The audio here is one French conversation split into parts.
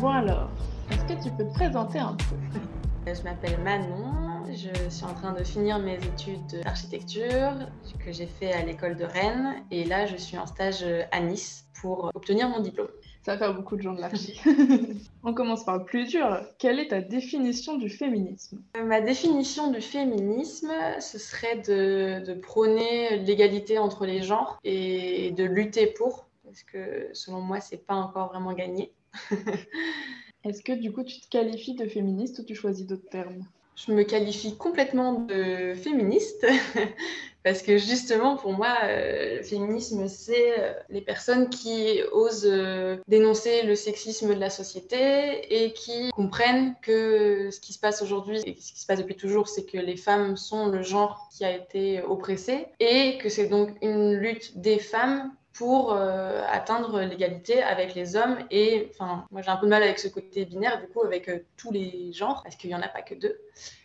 Bon alors, est-ce que tu peux te présenter un peu? Je m'appelle Manon, je suis en train de finir mes études d'architecture que j'ai fait à l'école de Rennes et là je suis en stage à Nice pour obtenir mon diplôme. Ça va faire beaucoup de gens de l'archi. On commence par le plus dur. Quelle est ta définition du féminisme? Euh, Ma définition du féminisme, ce serait de, de prôner l'égalité entre les genres et de lutter pour, parce que selon moi, c'est pas encore vraiment gagné. Est-ce que du coup tu te qualifies de féministe ou tu choisis d'autres termes? Je me qualifie complètement de féministe parce que justement pour moi, euh, le féminisme, c'est euh, les personnes qui osent euh, dénoncer le sexisme de la société et qui comprennent que ce qui se passe aujourd'hui et ce qui se passe depuis toujours, c'est que les femmes sont le genre qui a été oppressé et que c'est donc une lutte des femmes pour euh, atteindre l'égalité avec les hommes et enfin moi j'ai un peu de mal avec ce côté binaire du coup avec euh, tous les genres parce qu'il y en a pas que deux.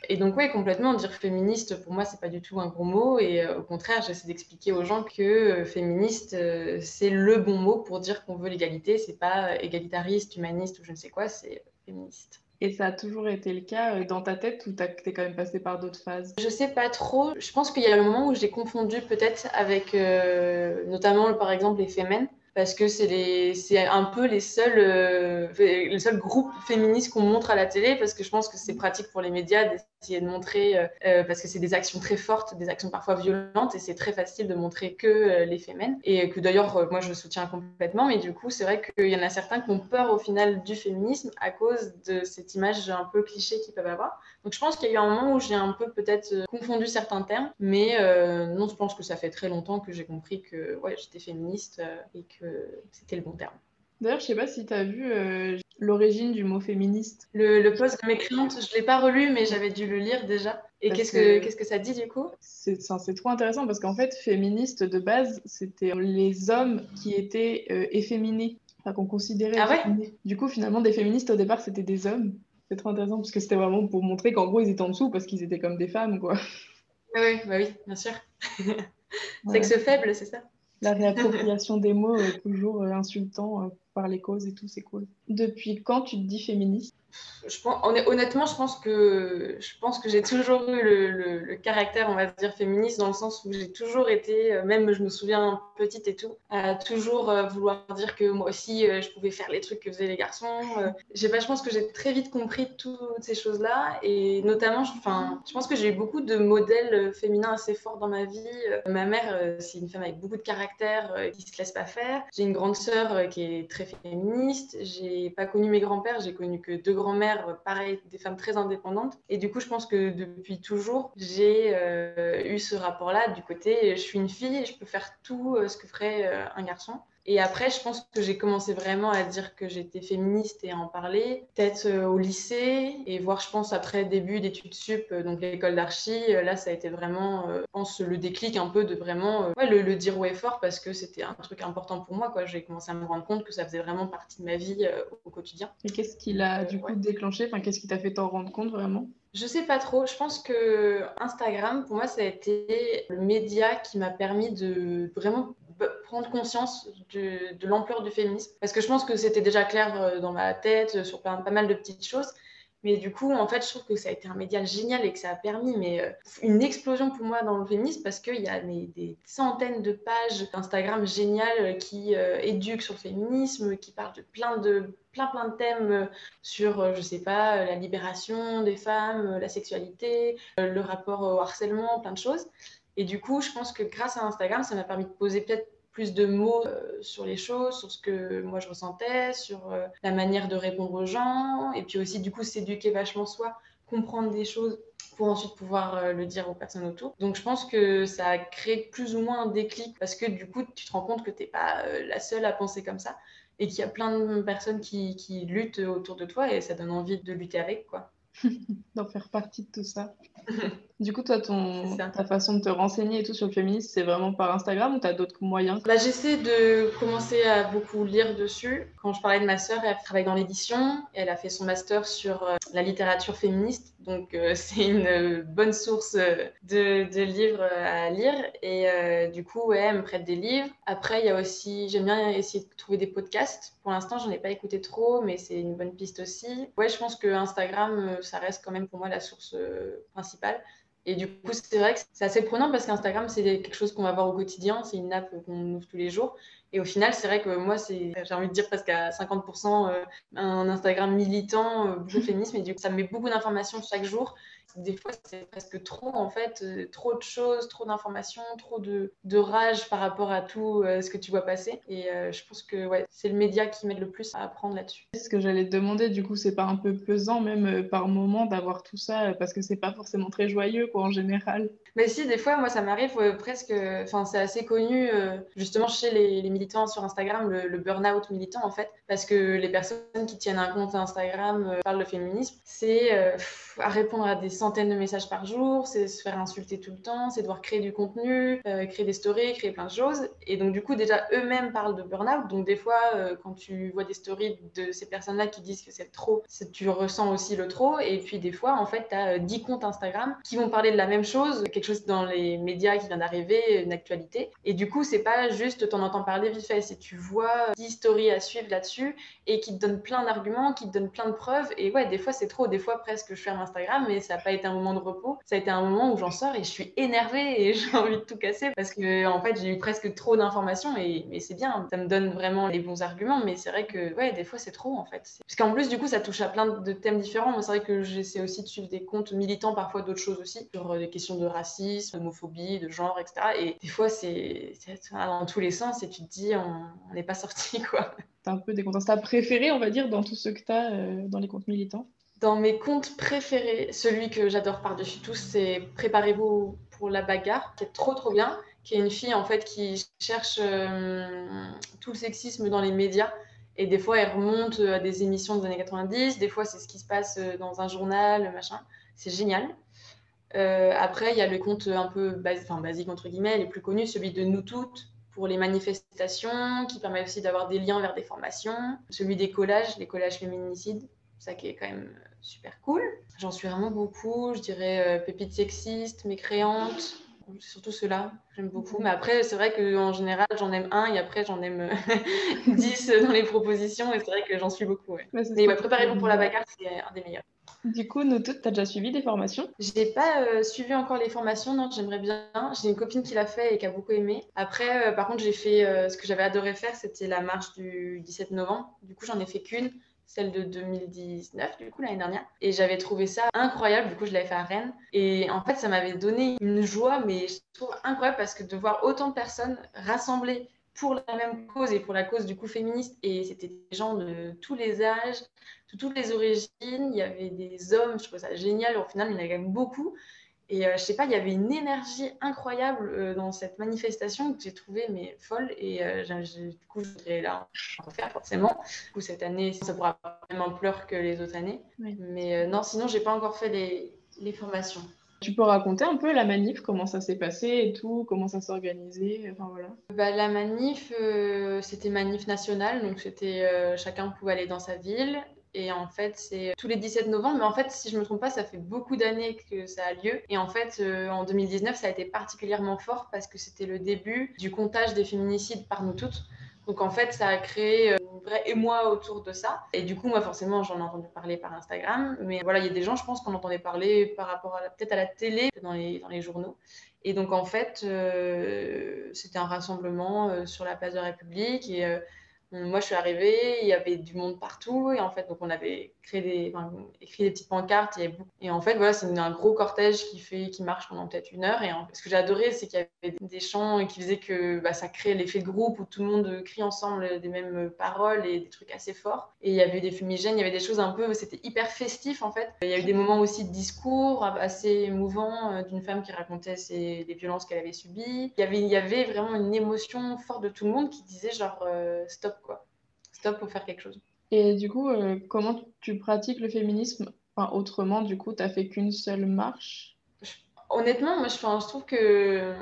Et donc ouais complètement dire féministe pour moi c'est pas du tout un gros mot. Et euh, au contraire j'essaie d'expliquer aux gens que féministe c'est le bon mot pour dire qu'on veut l'égalité. C'est pas égalitariste humaniste ou je ne sais quoi c'est féministe Et ça a toujours été le cas euh, dans ta tête ou t'es quand même passé par d'autres phases? Je sais pas trop. Je pense qu'il y a le moment où j'ai confondu peut-être avec euh, notamment par exemple les Femen parce que c'est un peu les seuls euh, les seuls groupes féministes qu'on montre à la télé parce que je pense que c'est pratique pour les médias d'essayer de montrer euh, euh, parce que c'est des actions très fortes, des actions parfois violentes et c'est très facile de montrer que euh, les et que d'ailleurs euh, moi je soutiens complètement mais du coup c'est vrai qu'il y en a certains qui ont peur au final du féminisme à cause de cette image un peu cliché qu'ils peuvent avoir. Donc je pense qu'il y a eu un moment où j'ai un peu peut-être confondu certains termes, mais non, je pense que ça fait très longtemps que j'ai compris que ouais, j'étais féministe et que c'était le bon terme. D'ailleurs, je sais pas si t'as vu euh, l'origine du mot féministe. Le, le post de mécréante, je ne l'ai pas relu, mais j'avais dû le lire déjà. Et qu'est-ce que- ça dit du coup? C'est trop intéressant parce qu'en fait, féministe de base, c'était les hommes qui étaient euh, efféminés, enfin qu'on considérait Ah ouais? Du coup, finalement, des féministes au départ, c'était des hommes. C'est trop intéressant parce que c'était vraiment pour montrer qu'en gros, ils étaient en dessous parce qu'ils étaient comme des femmes, quoi. Ah Oui, bah oui, bien sûr. Ouais. Sexe faible, c'est ça? La réappropriation des mots, euh, toujours euh, insultant euh, les causes et tout, c'est cool. Depuis quand tu te dis féministe? Je pense, honn- honnêtement, je pense que je pense que j'ai toujours eu le, caractère, on va dire, féministe dans le sens où j'ai toujours été, euh, même je me souviens petite et tout, à toujours euh, vouloir dire que moi aussi euh, je pouvais faire les trucs que faisaient les garçons. Je pense que j'ai très vite compris toutes ces choses-là et notamment, je, je pense que j'ai eu beaucoup de modèles féminins assez forts dans ma vie. Ma mère, c'est une femme avec beaucoup de caractère, qui se laisse pas faire. J'ai une grande sœur qui est très féministe. J'ai pas connu mes grands-pères, j'ai connu que deux grand-mères, euh, pareil, des femmes très indépendantes. Et du coup, je pense que depuis toujours, j'ai euh, eu ce rapport-là du côté je suis une fille et je peux faire tout euh, ce que ferait un garçon. Et après, je pense que j'ai commencé vraiment à dire que j'étais féministe et à en parler, peut-être euh, au lycée, et voir, je pense, après début d'études sup, euh, donc l'école d'archi, euh, là, ça a été vraiment, je pense, le déclic un peu de vraiment ouais, le, le dire haut et fort parce que c'était un truc important pour moi. J'ai commencé à me rendre compte que ça faisait vraiment partie de ma vie euh, au quotidien. Et qu'est-ce qui l'a du coup Ouais. déclenché? Enfin, qu'est-ce qui t'a fait t'en rendre compte vraiment? Je sais pas trop. Je pense que Instagram, pour moi, ça a été le média qui m'a permis de vraiment prendre conscience de, l'ampleur du féminisme. Parce que je pense que c'était déjà clair euh, dans ma tête euh, sur pas, pas mal de petites choses. Mais du coup, en fait, je trouve que ça a été un média génial et que ça a permis mais, euh, une explosion pour moi dans le féminisme parce qu'il y a des centaines de pages Instagram géniales qui éduquent sur le féminisme, qui parlent de plein de, plein, plein de thèmes sur, je sais pas, la libération des femmes, la sexualité, le rapport au harcèlement, plein de choses. Et du coup, je pense que grâce à Instagram, ça m'a permis de poser peut-être plus de mots euh, sur les choses, sur ce que moi je ressentais, sur euh, la manière de répondre aux gens, et puis aussi du coup s'éduquer vachement soi, comprendre des choses pour ensuite pouvoir euh, le dire aux personnes autour. Donc je pense que ça a créé plus ou moins un déclic parce que du coup tu te rends compte que t'es pas euh, la seule à penser comme ça et qu'il y a plein de personnes qui, qui luttent autour de toi et ça donne envie de lutter avec quoi. d'en faire partie de tout ça Du coup, toi, ton, ta façon de te renseigner et tout sur le féminisme, c'est vraiment par Instagram ou tu as d'autres moyens? Bah, J'essaie de commencer à beaucoup lire dessus. Quand je parlais de ma sœur, elle travaille dans l'édition. Elle a fait son master sur euh, la littérature féministe. Donc, euh, c'est une bonne source euh, de, de, livres à lire. Et du coup, ouais, elle me prête des livres. Après, il y a aussi, j'aime bien essayer de trouver des podcasts. Pour l'instant, j'en ai pas écouté trop, mais c'est une bonne piste aussi. Ouais, je pense que Instagram, ça reste quand même pour moi la source principale. Et du coup, c'est vrai que c'est assez prenant parce qu'Instagram, c'est quelque chose qu'on va voir au quotidien, c'est une app qu'on ouvre tous les jours. Et au final, c'est vrai que moi, c'est, j'ai envie de dire presque à 50% euh, un Instagram militant, euh, beaucoup féminisme, et du coup, ça me met beaucoup d'informations chaque jour des fois, c'est presque trop, en fait, euh, trop de choses, trop d'informations, trop de, de, rage par rapport à tout ce que tu vois passer. Et euh, je pense que ouais, c'est le média qui m'aide le plus à apprendre là-dessus. Ce que j'allais te demander, du coup, c'est pas un peu pesant, même par moment, d'avoir tout ça, parce que c'est pas forcément très joyeux, quoi, en général. Mais si, des fois, moi, ça m'arrive presque, enfin, c'est assez connu, justement, chez les, les, militants sur Instagram, le, le burn-out militant, en fait, parce que les personnes qui tiennent un compte Instagram parlent de féminisme, c'est à répondre à des centaines de messages par jour, c'est se faire insulter tout le temps, c'est devoir créer du contenu, euh, créer des stories, créer plein de choses. Et donc, du coup, déjà, eux-mêmes parlent de burn-out. Donc, des fois, euh, quand tu vois des stories de ces personnes-là qui disent que c'est trop, tu ressens aussi le trop. Et puis, des fois, en fait, tu as 10 comptes Instagram qui vont parler de la même chose, quelque chose dans les médias qui vient d'arriver, une actualité. Et du coup, c'est pas juste t'en entends parler fait, c'est tu vois 10 stories à suivre là-dessus et qui te donnent plein d'arguments, qui te donnent plein de preuves. Et ouais, des fois, c'est trop. Des fois, presque, je ferme Instagram, mais ça n'a pas été un moment de repos. Ça a été un moment où j'en sors et je suis énervée et j'ai envie de tout casser parce que en fait j'ai eu presque trop d'informations et mais c'est bien, ça me donne vraiment les bons arguments. Mais c'est vrai que ouais, des fois c'est trop en fait. Parce qu'en plus du coup ça touche à plein de thèmes différents. C'est vrai que j'essaie aussi de suivre des comptes militants, parfois d'autres choses aussi sur euh, des questions de racisme, d'homophobie, de genre, etc. Et des fois c'est dans tous les sens et tu te dis on n'est pas sorti quoi. T'as un peu des comptes Insta préférés, on va dire, dans tout ce que tu as euh, dans les comptes militants dans mes contes préférés, celui que j'adore par-dessus tout, c'est Préparez-vous pour la bagarre, qui est trop trop bien, qui est une fille en fait qui cherche euh, tout le sexisme dans les médias. Et des fois, elle remonte à des émissions des années 90, des fois, c'est ce qui se passe euh, dans un journal, machin. C'est génial. Euh, après, il y a le conte un peu enfin, basique, entre guillemets, les plus connus, celui de Nous Toutes pour les manifestations, qui permet aussi d'avoir des liens vers des formations. Celui des collages, les collages féminicides, ça qui est quand même super cool. J'en suis vraiment beaucoup, je dirais euh, pépites sexistes, mécréantes, surtout ceux-là, j'aime beaucoup. Mais après, c'est vrai qu'en général, j'en aime un et après, j'en aime 10 euh, dans les propositions et c'est vrai que j'en suis beaucoup. Ouais. mais préparez-vous pour la bagarre, c'est un des meilleurs. Du coup, nous toutes, tu as déjà suivi des formations? Je n'ai pas suivi encore les formations, non, j'aimerais bien. J'ai une copine qui l'a fait et qui a beaucoup aimé. Après, par contre, j'ai fait ce que j'avais adoré faire, c'était la marche du 17 novembre. Du coup, j'en ai fait qu'une celle de 2019, du coup, l'année dernière. Et j'avais trouvé ça incroyable. Du coup, je l'avais fait à Rennes. Et en fait, ça m'avait donné une joie, mais je trouve incroyable parce que de voir autant de personnes rassemblées pour la même cause et pour la cause du coup féministe. Et c'était des gens de tous les âges, de toutes les origines. Il y avait des hommes, je trouvais ça génial. Au final, il y en a quand même beaucoup. Et euh, je sais pas, il y avait une énergie incroyable euh, dans cette manifestation que j'ai trouvée mais folle. Et euh, du coup, je voudrais en refaire forcément. Du coup, cette année, ça pourra pas même ampleur que les autres années. Mais non, sinon, j'ai pas encore fait les, les, formations. Tu peux raconter un peu la manif, comment ça s'est passé et tout, comment ça s'est organisé, enfin voilà. Bah, la manif, c'était manif nationale, donc c'était chacun pouvait aller dans sa ville et en fait, c'est tous les 17 novembre. Mais en fait, si je me trompe pas, ça fait beaucoup d'années que ça a lieu. Et en fait, euh, en 2019, ça a été particulièrement fort parce que c'était le début du comptage des féminicides par nous toutes. Donc en fait, ça a créé euh, une vraie émoi autour de ça. Et du coup, moi, forcément, j'en ai entendu parler par Instagram. Mais voilà, il y a des gens, je pense, qu'on entendait parler par rapport à peut-être à la télé, dans les, dans les journaux. Et donc en fait, euh, c'était un rassemblement sur la place de la République. Et moi, je suis arrivée, il y avait du monde partout. Et en fait, donc on avait écrit des petites pancartes. Et en fait, voilà, c'est un gros cortège qui, fait, qui marche pendant peut-être une heure. Et ce que j'ai adoré, c'est qu'il y avait des chants qui faisaient que bah, ça crée l'effet de groupe où tout le monde crie ensemble des mêmes paroles et des trucs assez forts. Et il y avait des fumigènes, il y avait des choses un peu, c'était hyper festif en fait. Il y a eu des moments aussi de discours assez émouvants euh, d'une femme qui racontait les violences qu'elle avait subies. Il y, avait, il y avait vraiment une émotion forte de tout le monde qui disait genre euh, stop quoi. Stop pour faire quelque chose. Et du coup, euh, comment tu pratiques le féminisme enfin, autrement Du coup, tu n'as fait qu'une seule marche? Honnêtement, moi, je, je trouve que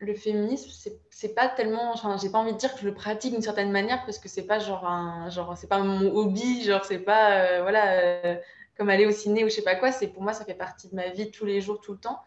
le féminisme, c'est pas tellement. Enfin, j'ai pas envie de dire que je le pratique d'une certaine manière parce que c'est pas genre un. Genre, c'est pas mon hobby, genre, c'est pas. Euh, voilà, euh, comme aller au ciné ou je sais pas quoi. C'est Pour moi, ça fait partie de ma vie tous les jours, tout le temps.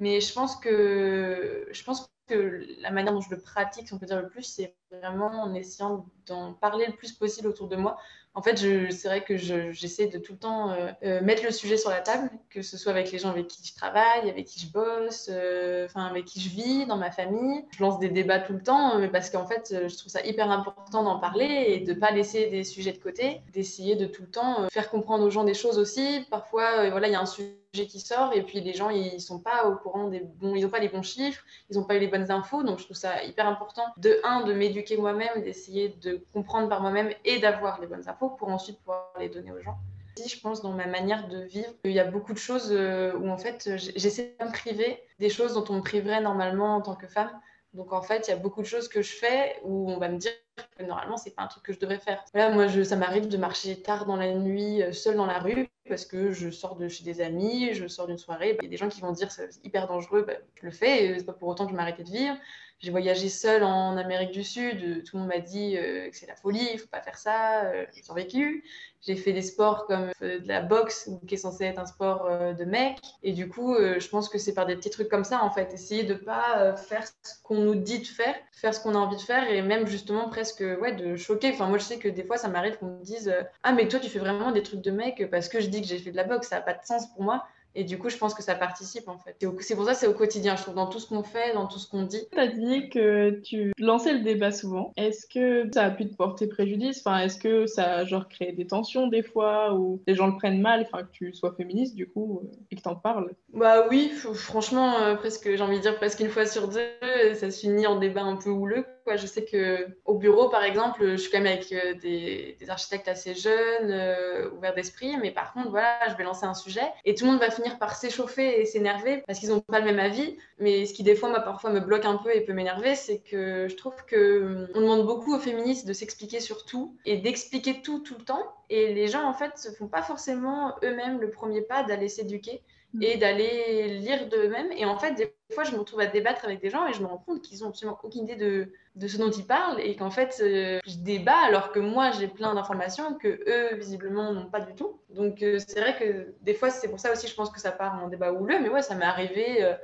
Mais je pense que. Je pense que la manière dont je le pratique, si on peut dire le plus, c'est vraiment en essayant d'en parler le plus possible autour de moi en fait, c'est vrai que j'essaie de tout le temps euh, euh, mettre le sujet sur la table, que ce soit avec les gens avec qui je travaille, avec qui je bosse, euh, avec qui je vis, dans ma famille. Je lance des débats tout le temps, mais parce qu'en fait, je trouve ça hyper important d'en parler et de pas laisser des sujets de côté, d'essayer de tout le temps faire comprendre aux gens des choses aussi. Parfois, voilà, il y a un sujet qui sort et puis les gens ils sont pas au courant des bons ils ont pas les bons chiffres ils ont pas eu les bonnes infos. Donc je trouve ça hyper important de un de m'éduquer moi-même d'essayer de comprendre par moi-même et d'avoir les bonnes infos pour ensuite pouvoir les donner aux gens. Je pense dans ma manière de vivre il y a beaucoup de choses euh, où en fait j'essaie de me priver des choses dont on me priverait normalement en tant que femme. Donc en fait, il y a beaucoup de choses que je fais où on va me dire que normalement, c'est pas un truc que je devrais faire. Là, moi, je, ça m'arrive de marcher tard dans la nuit, euh, seule dans la rue, parce que je sors de chez des amis, je sors d'une soirée. Il y a des gens qui vont dire c'est hyper dangereux, bah, je le fais, c'est pas pour autant que je m'arrête de vivre. J'ai voyagé seule en Amérique du Sud, tout le monde m'a dit euh, que c'est la folie, il faut pas faire ça, euh, j'ai survécu. J'ai fait des sports comme euh, de la boxe, qui est censé être un sport de mec. Et du coup, je pense que c'est par des petits trucs comme ça, en fait. Essayer de pas faire ce qu'on nous dit de faire, faire ce qu'on a envie de faire, et même justement presque ouais, de choquer. Enfin, moi, je sais que des fois, ça m'arrive qu'on me dise Ah, mais toi, tu fais vraiment des trucs de mec parce que je dis que j'ai fait de la boxe, ça n'a pas de sens pour moi. Et du coup, je pense que ça participe en fait. C'est pour ça c'est au quotidien, je trouve, dans tout ce qu'on fait, dans tout ce qu'on dit. Tu as dit que tu lançais le débat souvent. Est-ce que ça a pu te porter préjudice? Enfin, Est-ce que ça a genre créé des tensions des fois ou les gens le prennent mal, enfin, que tu sois féministe du coup euh, et que t'en parles Bah oui, franchement, euh, presque, j'ai envie de dire presque une fois sur deux, ça se finit en débat un peu houleux. Je sais que au bureau, par exemple, je suis quand même avec euh, des, architectes assez jeunes, ouverts d'esprit, mais par contre, voilà, je vais lancer un sujet et tout le monde va finir par s'échauffer et s'énerver parce qu'ils n'ont pas le même avis. Mais ce qui, des fois, parfois me bloque un peu et peut m'énerver, c'est que je trouve que on demande beaucoup aux féministes de s'expliquer sur tout et d'expliquer tout tout le temps. Et les gens, en fait, ne font pas forcément eux-mêmes le premier pas d'aller s'éduquer et d'aller lire d'eux-mêmes. Et en fait, des fois, je me retrouve à débattre avec des gens et je me rends compte qu'ils n'ont absolument aucune idée de, de, ce dont ils parlent et qu'en fait, euh, je débat alors que moi, j'ai plein d'informations que eux, visiblement, n'ont pas du tout. Donc, euh, c'est vrai que des fois, c'est pour ça aussi, je pense que ça part en débat houleux. Mais ouais, ça m'est arrivé.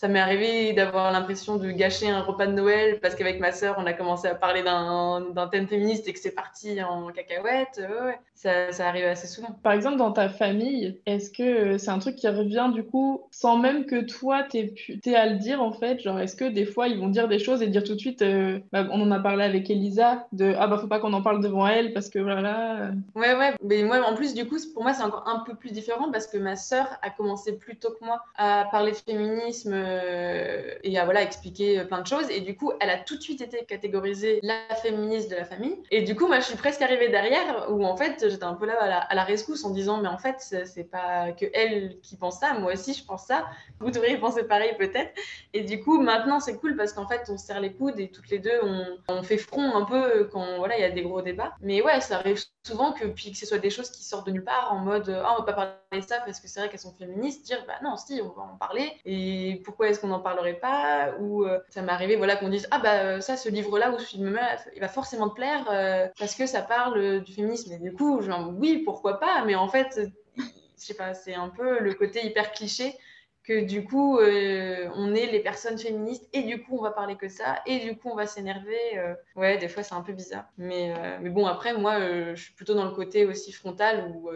Euh, ça m'est arrivé d'avoir l'impression de gâcher un repas de Noël parce qu'avec ma sœur, on a commencé à parler d'un thème féministe et que c'est parti en cacahuète. Ouais, ça, ça, arrive assez souvent. Par exemple, dans ta famille, est-ce que c'est un truc qui revient du coup sans même que toi t'aies à le dire en fait? Genre, est-ce que des fois ils vont dire des choses et dire tout de suite, euh, bah, on en a parlé avec Elisa, de ah bah faut pas qu'on en parle devant elle parce que voilà. Ouais, ouais, mais moi en plus, du coup, pour moi, c'est encore un peu plus différent parce que ma sœur a commencé plus tôt que moi à parler de féminisme euh, et à voilà, expliquer plein de choses. Et du coup, elle a tout de suite été catégorisée la féministe de la famille. Et du coup, moi, je suis presque arrivée derrière où en fait, j'étais un peu là à la, rescousse en disant, mais en fait, c'est pas que elle qui pense ça, moi aussi je pense ça. Vous devriez penser pareil peut-être. Et du coup, maintenant, c'est cool parce qu'en fait, on se serre les coudes et toutes les deux, on, fait front un peu quand voilà, il y a des gros débats. Mais ouais, ça arrive souvent que puis que ce soit des choses qui sortent de nulle part en mode, ah, on va pas parler de ça parce que c'est vrai qu'elles sont féministes, dire, bah non, si, on va en parler. Et pourquoi est-ce qu'on n'en parlerait pas Ou euh, ça m'est arrivé, voilà, qu'on dise, ah bah ça, ce livre-là ou ce film-là, il va forcément te plaire euh, parce que ça parle du féminisme. Et du coup, genre, oui, pourquoi pas, mais en fait, je sais pas, c'est un peu le côté hyper cliché que du coup, euh, on est les personnes féministes et du coup, on va parler que ça et du coup, on va s'énerver. Euh. Ouais, des fois, c'est un peu bizarre. Mais, euh, mais bon, après, moi, je suis plutôt dans le côté aussi frontal où,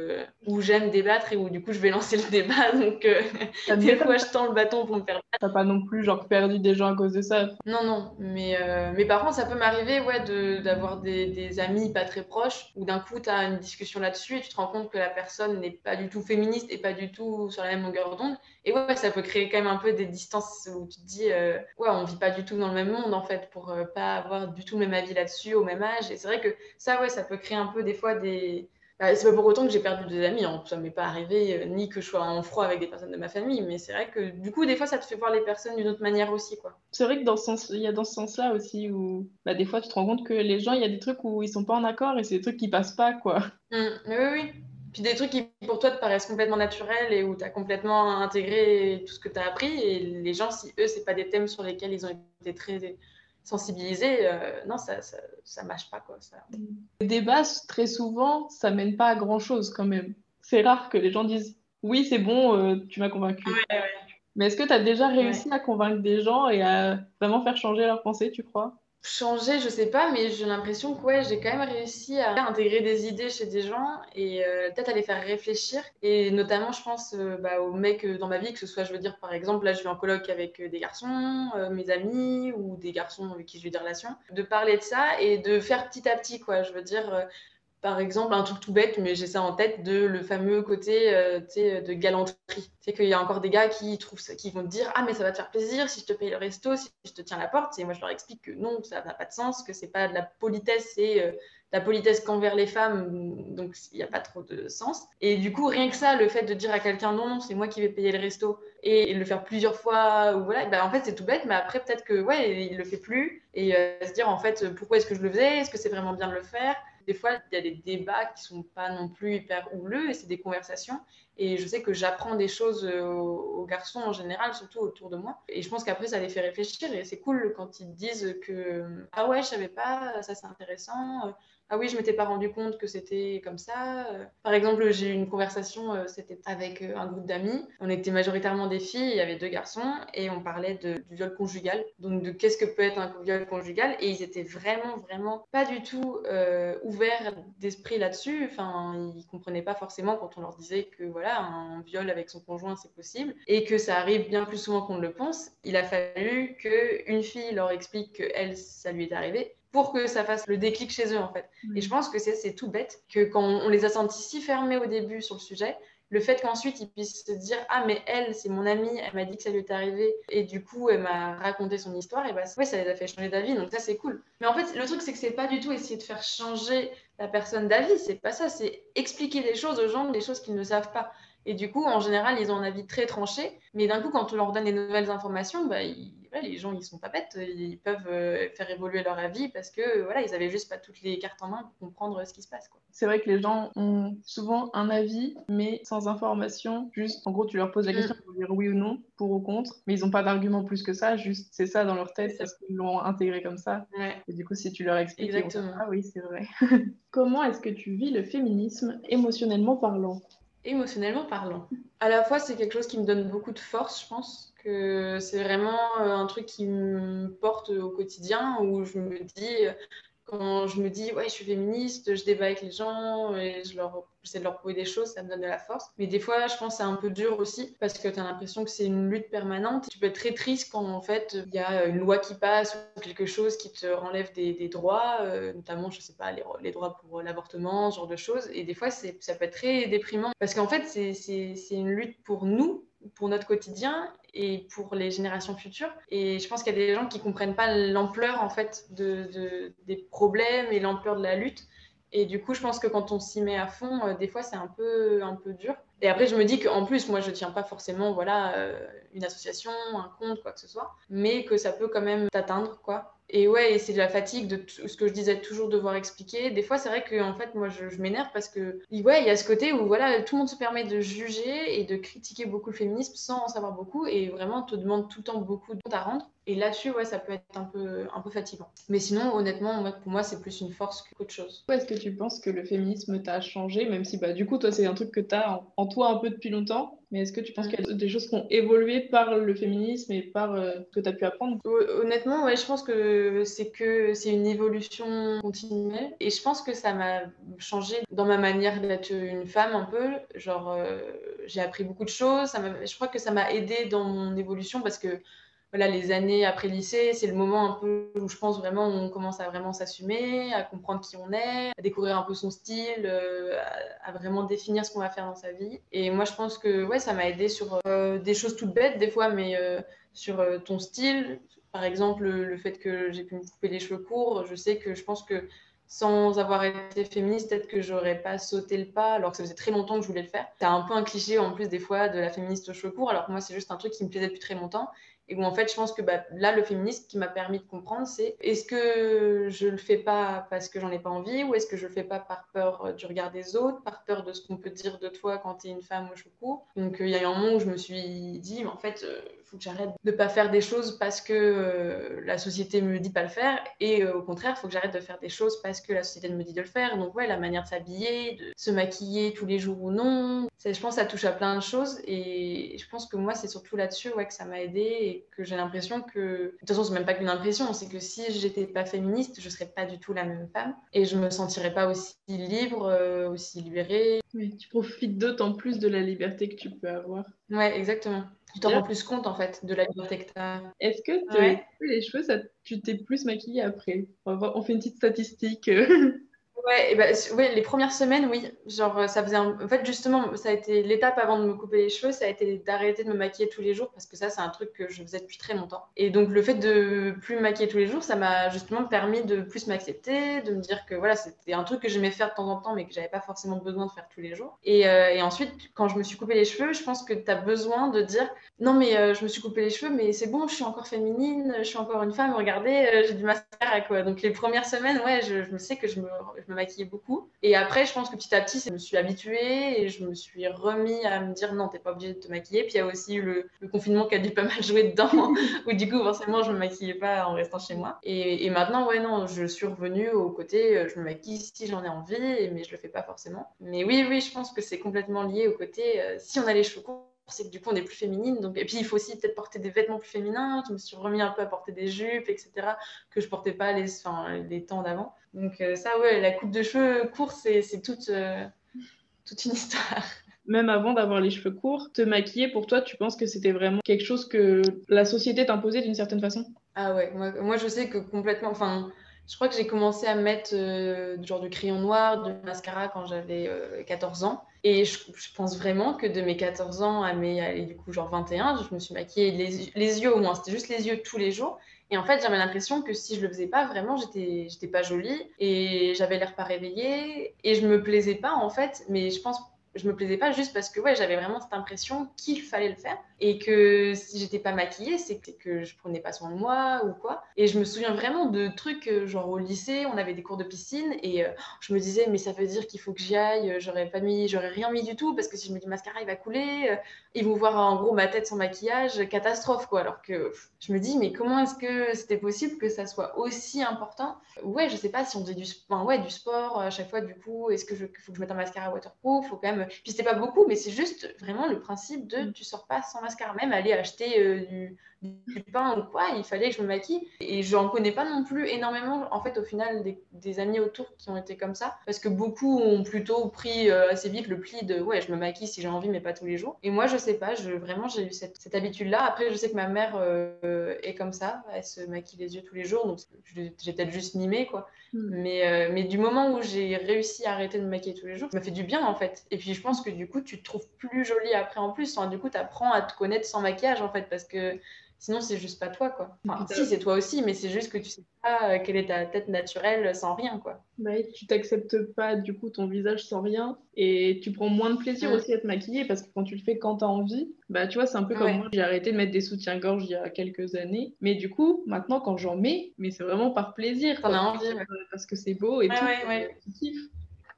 où j'aime débattre et où du coup, je vais lancer le débat. Donc, des fois, je tends le bâton pour me faire T'as pas non plus, genre, perdu des gens à cause de ça Non, non. Mais, mais par contre, ça peut m'arriver, ouais, d'avoir des, des, amis pas très proches où d'un coup, tu as une discussion là-dessus et tu te rends compte que la personne n'est pas du tout féministe et pas du tout sur la même longueur d'onde. Et ouais, ça peut créer quand même un peu des distances où tu te dis, euh, ouais, on vit pas du tout dans le même monde en fait, pour euh, pas avoir du tout le même avis là-dessus au même âge. Et c'est vrai que ça, ouais, ça peut créer un peu des fois des. Bah, c'est pas pour autant que j'ai perdu des amis, hein. ça m'est pas arrivé, euh, ni que je sois en froid avec des personnes de ma famille, mais c'est vrai que du coup, des fois, ça te fait voir les personnes d'une autre manière aussi, quoi. C'est vrai que dans ce sens, il y a dans ce sens-là aussi où, bah, des fois, tu te rends compte que les gens, il y a des trucs où ils sont pas en accord et c'est des trucs qui passent pas, quoi. Mmh. oui, oui. Puis des trucs qui pour toi te paraissent complètement naturels et où tu as complètement intégré tout ce que tu as appris. Et les gens, si eux, c'est pas des thèmes sur lesquels ils ont été très sensibilisés, euh, non, ça, ça, ça mâche pas. Quoi, ça. Les débats, très souvent, ça mène pas à grand chose quand même. C'est rare que les gens disent oui, c'est bon, euh, tu m'as convaincu. Mais est-ce que tu as déjà réussi à convaincre des gens et à vraiment faire changer leur pensée, tu crois? Changer, je sais pas, mais j'ai l'impression que ouais, j'ai quand même réussi à intégrer des idées chez des gens et euh, peut-être à les faire réfléchir. Et notamment, je pense euh, bah, aux mecs dans ma vie, que ce soit, je veux dire, par exemple, là, je vais en colloque avec des garçons, mes amis ou des garçons avec qui vis des relations, de parler de ça et de faire petit à petit, quoi. Je veux dire, par exemple, un truc tout bête, mais j'ai ça en tête, de le fameux côté euh, de galanterie. C'est qu'il y a encore des gars qui, trouvent qui vont te dire Ah, mais ça va te faire plaisir si je te paye le resto, si je te tiens la porte. Et moi, je leur explique que non, ça n'a pas de sens, que c'est pas de la politesse, c'est euh, la politesse qu'envers les femmes, donc il n'y a pas trop de sens. Et du coup, rien que ça, le fait de dire à quelqu'un non, non, c'est moi qui vais payer le resto et, le faire plusieurs fois, voilà, bah, en fait, c'est tout bête, mais après, peut-être que, ouais, il le fait plus et euh, se dire en fait, pourquoi est-ce que je le faisais? Est-ce que c'est vraiment bien de le faire? Des fois, il y a des débats qui sont pas non plus hyper houleux et c'est des conversations. Et je sais que j'apprends des choses euh, aux, garçons en général, surtout autour de moi. Et je pense qu'après, ça les fait réfléchir. Et c'est cool quand ils disent que Ah ouais, je savais pas, ça c'est intéressant ah oui, je m'étais pas rendu compte que c'était comme ça. Par exemple, j'ai eu une conversation, euh, c'était avec euh, un groupe d'amis. On était majoritairement des filles, il y avait deux garçons, et on parlait de, du viol conjugal. Donc, de qu'est-ce que peut être un viol conjugal. Et ils étaient vraiment, vraiment pas du tout euh, ouverts d'esprit là-dessus. Enfin, ils comprenaient pas forcément quand on leur disait que voilà, un viol avec son conjoint, c'est possible, et que ça arrive bien plus souvent qu'on ne le pense. Il a fallu qu'une fille leur explique que elle, ça lui est arrivé pour que ça fasse le déclic chez eux en fait. Et je pense que c'est tout bête que quand on les a sentis si fermés au début sur le sujet, le fait qu'ensuite ils puissent se dire ah mais elle c'est mon amie, elle m'a dit que ça lui est arrivé et du coup elle m'a raconté son histoire et bah ouais, ça les a fait changer d'avis donc ça c'est cool. Mais en fait le truc c'est que c'est pas du tout essayer de faire changer la personne d'avis, c'est pas ça, c'est expliquer des choses aux gens, des choses qu'ils ne savent pas. Et du coup, en général, ils ont un avis très tranché. Mais d'un coup, quand on leur donne des nouvelles informations, bah, les gens, ils sont pas bêtes. Ils peuvent euh, faire évoluer leur avis parce que voilà, ils avaient juste pas toutes les cartes en main pour comprendre ce qui se passe. C'est vrai que les gens ont souvent un avis, mais sans information. Juste, en gros, tu leur poses la mm. question pour dire oui ou non, pour ou contre. Mais ils n'ont pas d'argument plus que ça. Juste, c'est ça dans leur tête parce qu'ils l'ont intégré comme ça. Et du coup, si tu leur expliques, Exactement. ah oui, c'est vrai. Comment est-ce que tu vis le féminisme émotionnellement parlant? Émotionnellement parlant. À la fois, c'est quelque chose qui me donne beaucoup de force, je pense, que c'est vraiment euh, un truc qui me porte au quotidien, où je me dis, quand je me dis, ouais, je suis féministe, je débat avec les gens et je leur, j'essaie de leur prouver des choses, ça me donne de la force. Mais des fois, je pense que c'est un peu dur aussi parce que tu as l'impression que c'est une lutte permanente. Tu peux être très triste quand en fait il y a une loi qui passe ou quelque chose qui te renlève des, droits, euh, notamment, je sais pas, les, les droits pour l'avortement, ce genre de choses. Et des fois, ça peut être très déprimant parce qu'en fait, c'est une lutte pour nous pour notre quotidien et pour les générations futures. Et je pense qu'il y a des gens qui comprennent pas l'ampleur en fait de, des problèmes et l'ampleur de la lutte. Et du coup, je pense que quand on s'y met à fond, euh, des fois, c'est un peu, un peu dur. Et après, je me dis qu'en plus, moi, je tiens pas forcément voilà, euh, une association, un compte, quoi que ce soit, mais que ça peut quand même t'atteindre, quoi. Et ouais, c'est de la fatigue de ce que je disais toujours devoir expliquer. Des fois, c'est vrai que en fait, moi, je, m'énerve parce que ouais, il y a ce côté où voilà, tout le monde se permet de juger et de critiquer beaucoup le féminisme sans en savoir beaucoup et vraiment te demande tout le temps beaucoup de à rendre. Et là-dessus, ouais, ça peut être un peu, un peu fatigant. Mais sinon, honnêtement, pour moi, c'est plus une force qu'autre chose. Est-ce que tu penses que le féminisme t'a changé, même si bah, du coup, toi, c'est un truc que tu as en, toi un peu depuis longtemps? Mais est-ce que tu penses qu'il y a des choses qui ont évolué par le féminisme et par euh, ce que tu as pu apprendre? Honnêtement, ouais, je pense que c'est que c'est une évolution continuelle. Et je pense que ça m'a changé dans ma manière d'être une femme un peu. Genre, euh, j'ai appris beaucoup de choses. Ça je crois que ça m'a aidé dans mon évolution parce que voilà, les années après lycée, c'est le moment un peu où je pense vraiment on commence à vraiment s'assumer, à comprendre qui on est, à découvrir un peu son style, euh, à, vraiment définir ce qu'on va faire dans sa vie. Et moi, je pense que ouais, ça m'a aidé sur euh, des choses toutes bêtes des fois, mais euh, sur ton style. Par exemple, le fait que j'ai pu me couper les cheveux courts, je sais que je pense que sans avoir été féministe, peut-être que j'aurais pas sauté le pas, alors que ça faisait très longtemps que je voulais le faire. C'est un peu un cliché en plus des fois de la féministe au cheveux court, alors que moi c'est juste un truc qui me plaisait depuis très longtemps. Et où en fait, je pense que bah, là, le féminisme qui m'a permis de comprendre, c'est est-ce que je le fais pas parce que j'en ai pas envie ou est-ce que je le fais pas par peur du regard des autres, par peur de ce qu'on peut dire de toi quand tu es une femme au cheveux court. Donc euh, il y a un moment où je me suis dit, mais en fait, euh, faut que j'arrête de pas faire des choses parce que euh, la société me dit pas le faire et au contraire, il faut que j'arrête de faire des choses parce que la société me dit de le faire. Donc ouais, la manière de s'habiller, de se maquiller tous les jours ou non, je pense que ça touche à plein de choses et je pense que moi, c'est surtout là-dessus ouais, que ça m'a aidé que j'ai l'impression que. De toute façon, c'est même pas qu'une impression, c'est que si j'étais pas féministe, je serais pas du tout la même femme et je me sentirais pas aussi libre, euh, aussi libérée. Oui, tu profites d'autant plus de la liberté que tu peux avoir. Ouais, exactement. Tu t'en rends plus compte en fait de la liberté que tu as. Est-ce que les cheveux, ça, tu t'es plus maquillée après? On, on fait une petite statistique. Ouais, et bah, les premières semaines, oui. Genre, ça faisait En fait, justement, ça a été l'étape avant de me couper les cheveux, ça a été d'arrêter de me maquiller tous les jours parce que ça, c'est un truc que je faisais depuis très longtemps. Et donc, le fait de plus me maquiller tous les jours, ça m'a justement permis de plus m'accepter, de me dire que voilà, c'était un truc que j'aimais faire de temps en temps, mais que j'avais pas forcément besoin de faire tous les jours. Et, euh, ensuite, quand je me suis coupé les cheveux, je pense que tu as besoin de dire non, mais euh, je me suis coupé les cheveux, mais c'est bon, je suis encore féminine, je suis encore une femme, regardez, euh, j'ai du mascara, quoi. Donc, les premières semaines, ouais, je, me sais que je me maquillais beaucoup. Et après, je pense que petit à petit, je me suis habituée et je me suis remis à me dire non, t'es pas obligée de te maquiller. Puis il y a aussi eu le, confinement qui a dû pas mal jouer dedans, où du coup, forcément, je me maquillais pas en restant chez moi. Et, maintenant, ouais, non, je suis revenue au côté, euh, je me maquille si j'en ai envie, mais je le fais pas forcément. Mais oui, oui, je pense que c'est complètement lié au côté, euh, si on a les cheveux courts, c'est que du coup on est plus féminine. Donc... Et puis il faut aussi peut-être porter des vêtements plus féminins. Je me suis remis un peu à porter des jupes, etc. que je portais pas les, enfin, les temps d'avant. Donc euh, ça, ouais, la coupe de cheveux courts, c'est toute, euh, toute une histoire. Même avant d'avoir les cheveux courts, te maquiller, pour toi, tu penses que c'était vraiment quelque chose que la société t'imposait d'une certaine façon? Ah ouais, moi, moi, je sais que complètement, enfin, je crois que j'ai commencé à mettre euh, genre du crayon noir, du mascara quand j'avais 14 ans. Et je, pense vraiment que de mes 14 ans à mes, du coup, genre 21, je me suis maquillée les, les yeux au moins, c'était juste les yeux tous les jours. Et en fait, j'avais l'impression que si je le faisais pas, vraiment, j'étais, pas jolie et j'avais l'air pas réveillée et je me plaisais pas en fait. Mais je pense je me plaisais pas juste parce que ouais, j'avais vraiment cette impression qu'il fallait le faire et que si j'étais pas maquillée, c'est que je prenais pas soin de moi ou quoi. Et je me souviens vraiment de trucs euh, genre au lycée, on avait des cours de piscine et euh, je me disais mais ça veut dire qu'il faut que j'y aille, euh, j'aurais pas mis, j'aurais rien mis du tout parce que si je me dis mascara il va couler, ils vont voir en gros ma tête sans maquillage, catastrophe quoi. Alors que je me dis mais comment est-ce que c'était possible que ça soit aussi important? Ouais, je sais pas si on faisait du, enfin, ouais, du sport à chaque fois du coup, est-ce que je faut que je mette un mascara waterproof, faut quand même puis c'était pas beaucoup, mais c'est juste vraiment le principe de mm. tu sors pas sans mascara. Même aller acheter euh, du, du, pain ou quoi, il fallait que je me maquille. Et j'en connais pas non plus énormément, en fait, au final, des, amis autour qui ont été comme ça. Parce que beaucoup ont plutôt pris euh, assez vite le pli de ouais, je me maquille si j'ai envie, mais pas tous les jours. Et moi, je sais pas, je, vraiment, j'ai eu cette, cette habitude-là. Après, je sais que ma mère euh, est comme ça, elle se maquille les yeux tous les jours, donc j'ai peut-être juste mimé, quoi. Mm. Mais, mais du moment où j'ai réussi à arrêter de me maquiller tous les jours, ça m'a fait du bien, en fait. Et puis, je pense que du coup, tu te trouves plus jolie après en plus. du coup, tu apprends à te connaître sans maquillage en fait, parce que sinon, c'est juste pas toi quoi. Enfin, si, c'est toi aussi, mais c'est juste que tu sais pas euh, quelle est ta tête naturelle sans rien quoi. Bah, tu t'acceptes pas du coup ton visage sans rien et tu prends moins de plaisir aussi à te maquiller parce que quand tu le fais quand tu as envie, bah tu vois, c'est un peu comme moi, j'ai arrêté de mettre des soutiens-gorge il y a quelques années, mais du coup, maintenant quand j'en mets, mais c'est vraiment par plaisir. T'en as envie, parce que c'est beau et tout.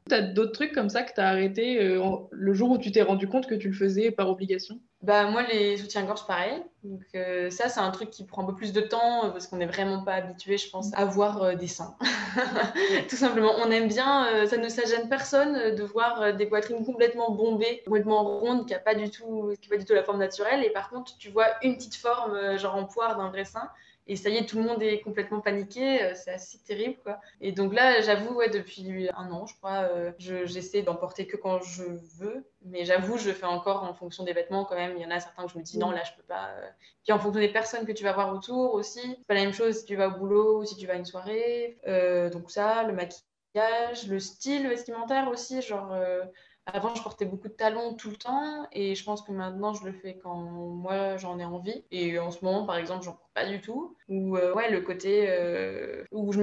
T'as d'autres trucs comme ça que tu as arrêté euh, le jour où tu t'es rendu compte que tu le faisais par obligation? Bah, Moi, les soutiens-gorge, pareil. Donc, euh, ça, c'est un truc qui prend un peu plus de temps euh, parce qu'on n'est vraiment pas habitué, je pense, à voir des seins. Tout simplement, on aime bien, ça ne ça gêne personne de voir des poitrines complètement bombées, complètement rondes, qui n'ont pas, du tout, qui pas du tout la forme naturelle. Et par contre, tu vois une petite forme, genre en poire d'un vrai sein. Et ça y est, tout le monde est complètement paniqué. Euh, c'est assez terrible, quoi. Et donc là, j'avoue, ouais, depuis un an, je crois, euh, j'essaie d'en porter que quand je veux. Mais j'avoue, je fais encore en fonction des vêtements quand même. Il y en a certains que je me dis non, là, je peux pas. Euh. Puis en fonction des personnes que tu vas voir autour aussi. C'est pas la même chose si tu vas au boulot ou si tu vas à une soirée. donc ça, le maquillage, le style vestimentaire aussi, genre. Avant, je portais beaucoup de talons tout le temps et je pense que maintenant, je le fais quand moi j'en ai envie. Et en ce moment, par exemple, j'en pas du tout. Ou euh, ouais, le côté euh, où je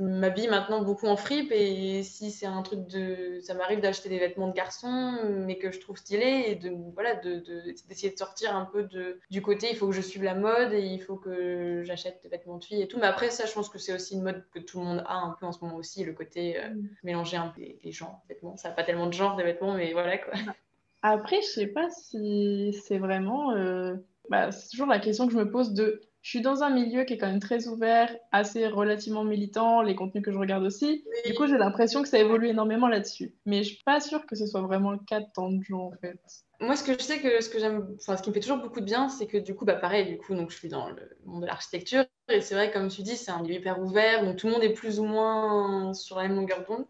m'habille maintenant beaucoup en fripe et si c'est un truc de. Ça m'arrive d'acheter des vêtements de garçon, mais que je trouve stylés et de, voilà, d'essayer de, de, sortir un peu de, du côté il faut que je suive la mode et il faut que j'achète des vêtements de fille et tout. Mais après, ça, je pense que c'est aussi une mode que tout le monde a un peu en ce moment aussi, le côté euh, mm. mélanger un peu les, gens, vêtements. Ça n'a pas tellement de genre de vêtements, mais voilà quoi. Après, je sais pas si c'est vraiment. Bah, c'est toujours la question que je me pose de je suis dans un milieu qui est quand même très ouvert, assez relativement militant, les contenus que je regarde aussi. Du coup, j'ai l'impression que ça évolue énormément là-dessus. Mais je suis pas sûre que ce soit vraiment le cas de tant de gens, en fait. Moi, ce que je sais que ce que j'aime, enfin, ce qui me fait toujours beaucoup de bien, c'est que du coup, bah, pareil, du coup, donc je suis dans le monde de l'architecture et c'est vrai, comme tu dis, c'est un milieu hyper ouvert, donc tout le monde est plus ou moins sur la même longueur d'onde.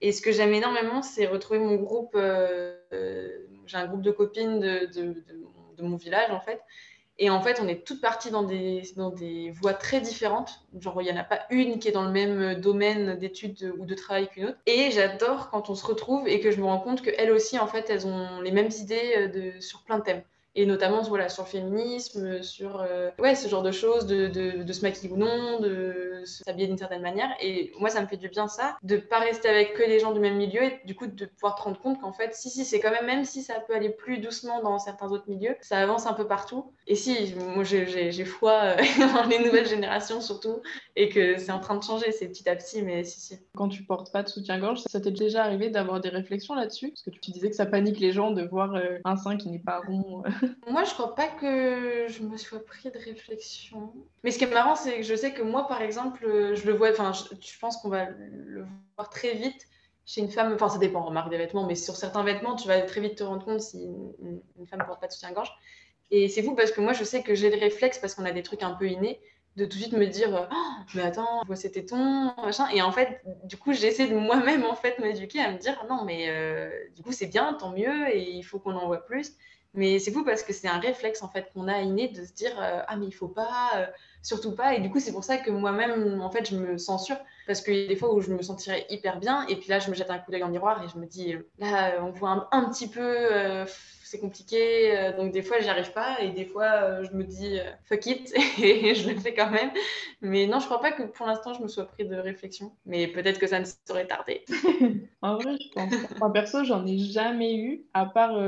Et ce que j'aime énormément, c'est retrouver mon groupe. Euh, euh, j'ai un groupe de copines de, mon village, en fait, et en fait, on est toutes parties dans des, dans des voies très différentes. Genre, il n'y en a pas une qui est dans le même domaine d'études ou de travail qu'une autre. Et j'adore quand on se retrouve et que je me rends compte qu'elles aussi, en fait, elles ont les mêmes idées euh, sur plein de thèmes et notamment voilà, sur le féminisme, sur euh, ouais, ce genre de choses, de, de, se maquiller ou non, de s'habiller d'une certaine manière. Et moi, ça me fait du bien ça, de pas rester avec que des gens du même milieu et du coup de pouvoir te rendre compte qu'en fait, si, si, c'est quand même, même si ça peut aller plus doucement dans certains autres milieux, ça avance un peu partout. Et si, moi j'ai foi euh, dans les nouvelles générations surtout, et que c'est en train de changer, c'est petit à petit, mais si, si. Quand tu portes pas de soutien-gorge, ça t'est déjà arrivé d'avoir des réflexions là-dessus? Parce que tu disais que ça panique les gens de voir euh, un sein qui n'est pas rond. Moi, je crois pas que je me sois pris de réflexion. Mais ce qui est marrant, c'est que je sais que moi, par exemple, je le vois, enfin, je, pense qu'on va le voir très vite chez une femme, enfin ça dépend, remarque des vêtements, mais sur certains vêtements, tu vas très vite te rendre compte si une, femme porte pas de soutien-gorge. Et c'est fou parce que moi, je sais que j'ai le réflexe, parce qu'on a des trucs un peu innés, de tout de suite me dire oh, mais attends je vois ces tétons machin et en fait du coup j'essaie de moi-même en fait m'éduquer à me dire non mais euh, du coup c'est bien tant mieux et il faut qu'on en voit plus mais c'est fou parce que c'est un réflexe en fait qu'on a inné de se dire euh, ah mais il faut pas euh, surtout pas. Et du coup c'est pour ça que moi-même en fait je me censure. Parce qu'il y a des fois où je me sentirais hyper bien. Et puis là je me jette un coup d'œil en miroir et je me dis là on voit un petit peu c'est compliqué. Euh, donc des fois, j'y arrive pas et des fois, euh, je me dis euh, fuck it et je le fais quand même. Mais non, je crois pas que pour l'instant, je me sois pris de réflexion. Mais peut-être que ça ne saurait tarder. en vrai, je pense. Enfin, perso, j'en ai jamais eu, à part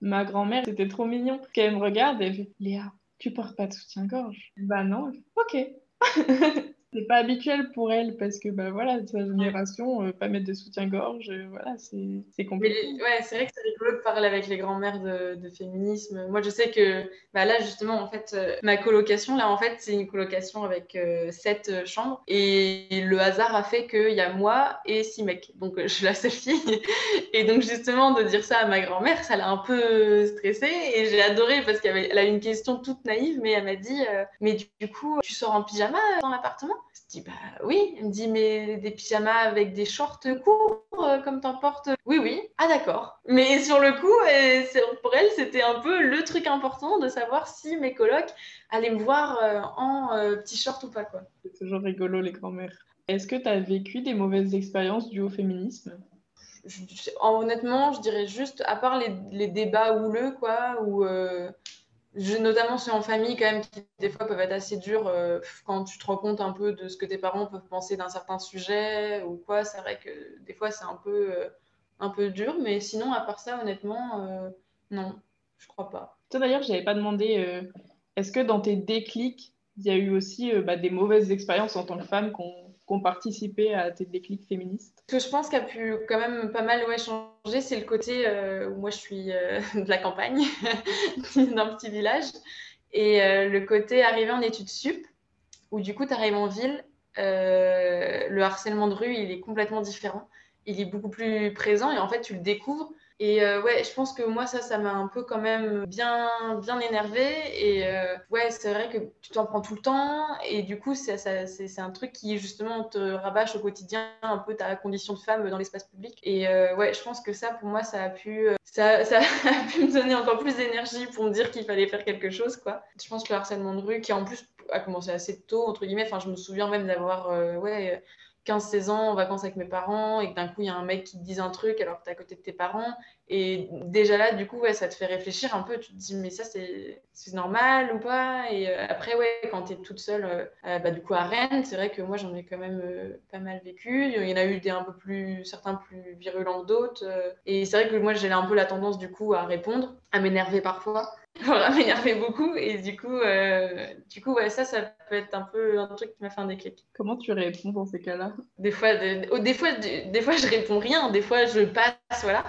ma grand-mère. C'était trop mignon. Qu'elle me regarde et elle fait Léa, tu portes pas de soutien-gorge? Bah non. Ok. c'est pas habituel pour elle parce que bah voilà sa génération euh, pas mettre de soutien-gorge euh, voilà c'est compliqué. ouais c'est vrai que c'est rigolo de parler avec les grands-mères de, de, féminisme. Moi je sais que bah là justement en fait euh, ma colocation là en fait c'est une colocation avec sept chambres et le hasard a fait qu'il y a moi et six mecs. Donc je suis la seule fille. Et donc justement de dire ça à ma grand-mère ça l'a un peu stressée et j'ai adoré parce qu'elle a une question toute naïve mais elle m'a dit mais du coup tu sors en pyjama dans l'appartement? Je dis, bah oui. Elle me dit, mais des pyjamas avec des shorts courts, euh, comme t'en portes Oui, oui. Ah, d'accord. Mais sur le coup, pour elle, c'était un peu le truc important de savoir si mes colocs allaient me voir euh, en euh, petit short ou pas, quoi. C'est toujours rigolo, les grands-mères. Est-ce que tu as vécu des mauvaises expériences dues au féminisme? Honnêtement, je dirais juste, à part les, les débats houleux, quoi, où notamment ceux en famille quand même qui des fois peuvent être assez durs euh, quand tu te rends compte un peu de ce que tes parents peuvent penser d'un certain sujet ou quoi. C'est vrai que des fois c'est un peu euh, un peu dur mais sinon à part ça honnêtement euh, non je crois pas. Toi d'ailleurs j'avais pas demandé est-ce que dans tes déclics il y a eu aussi bah, des mauvaises expériences en tant que femme ont participé à tes déclics féministes? Ce que je pense qui a pu quand même pas mal ouais, changer, c'est le côté euh, où moi je suis euh, de la campagne, d'un petit village, et euh, le côté arriver en études sup, où du coup tu arrives en ville, le harcèlement de rue il est complètement différent, il est beaucoup plus présent et en fait tu le découvres et euh, ouais, je pense que moi, ça, ça m'a un peu quand même bien, bien énervé. Et euh, ouais, c'est vrai que tu t'en prends tout le temps. Et du coup, c'est un truc qui, justement, te rabâche au quotidien un peu ta condition de femme dans l'espace public. Et euh, ouais, je pense que ça, pour moi, ça a pu, ça, ça a pu me donner encore plus d'énergie pour me dire qu'il fallait faire quelque chose, quoi. Je pense que le harcèlement de rue, qui en plus a commencé assez tôt, entre guillemets, enfin, je me souviens même d'avoir, ouais 15-16 ans en vacances avec mes parents et que d'un coup il y a un mec qui te dit un truc alors que tu es à côté de tes parents. Et déjà là, du coup, ouais, ça te fait réfléchir un peu. Tu te dis, mais ça, c'est normal ou pas? Et euh, après, ouais, quand tu es toute seule, euh, euh, bah, du coup, à Rennes, c'est vrai que moi, j'en ai quand même pas mal vécu. Il y en a eu des un peu plus, certains plus virulents que d'autres. et c'est vrai que moi, j'ai un peu la tendance, du coup, à répondre, à m'énerver parfois. Voilà, m'énerver beaucoup. Et du coup, du coup ouais, ça, ça peut être un peu un truc qui m'a fait un déclic. Comment tu réponds dans ces cas-là? Des fois, des, fois, des fois, je réponds rien. Des fois, je passe, voilà.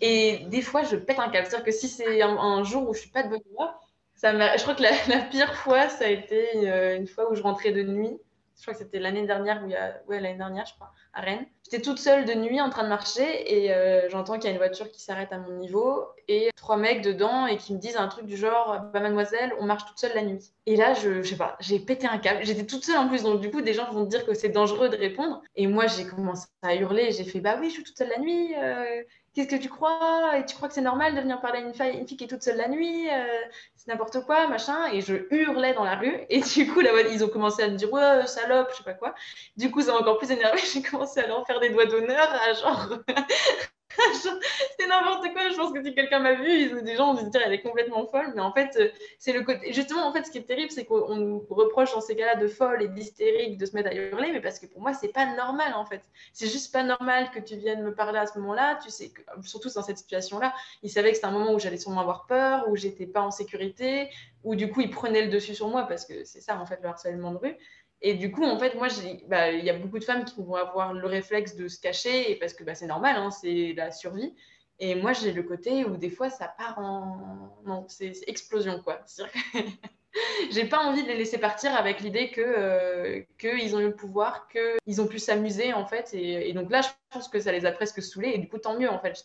Et des fois, je pète un câble. C'est-à-dire que si c'est un, jour où je suis pas de bonne humeur, ça je crois que la, pire fois, ça a été euh, une, fois où je rentrais de nuit. Je crois que c'était l'année dernière, où l'année dernière, je crois, à Rennes. J'étais toute seule de nuit en train de marcher et euh, j'entends qu'il y a une voiture qui s'arrête à mon niveau et trois mecs dedans et qui me disent un truc du genre Bah, mademoiselle, on marche toute seule la nuit. Et là, je, je sais pas, j'ai pété un câble. J'étais toute seule en plus, donc du coup, des gens vont dire que c'est dangereux de répondre. Et moi, j'ai commencé à hurler. J'ai fait Bah oui, je suis toute seule la nuit. Euh, qu'est-ce que tu crois? Et tu crois que c'est normal de venir parler à une fille, une fille qui est toute seule la nuit euh, C'est n'importe quoi, machin. Et je hurlais dans la rue. Et du coup, là, ils ont commencé à me dire ouais, salope, je sais pas quoi. Du coup, ça m'a encore plus énervé. J'ai commencé à leur faire des doigts d'honneur, à genre c'est n'importe quoi. Je pense que si quelqu'un m'a vu, des gens vont se dire elle est complètement folle. Mais en fait, euh, c'est le côté. Justement, en fait, ce qui est terrible, c'est qu'on nous reproche dans ces cas-là de folle et d'hystérique, de se mettre à hurler. Mais parce que pour moi, c'est pas normal en fait. C'est juste pas normal que tu viennes me parler à ce moment-là. Tu sais, que, surtout dans cette situation-là, ils savaient que c'était un moment où j'allais sûrement avoir peur, où j'étais pas en sécurité, où du coup ils prenaient le dessus sur moi parce que c'est ça en fait le harcèlement de rue. Et du coup, en fait, moi, bah, il y a beaucoup de femmes qui vont avoir le réflexe de se cacher, parce que bah, c'est normal, hein, c'est la survie. Et moi, j'ai le côté où des fois, ça part en... Non, c'est explosion, quoi. j'ai pas envie de les laisser partir avec l'idée que euh, qu'ils ont eu le pouvoir, qu'ils ont pu s'amuser en fait. Et, donc là, je pense que ça les a presque saoulés. Et du coup, tant mieux en fait.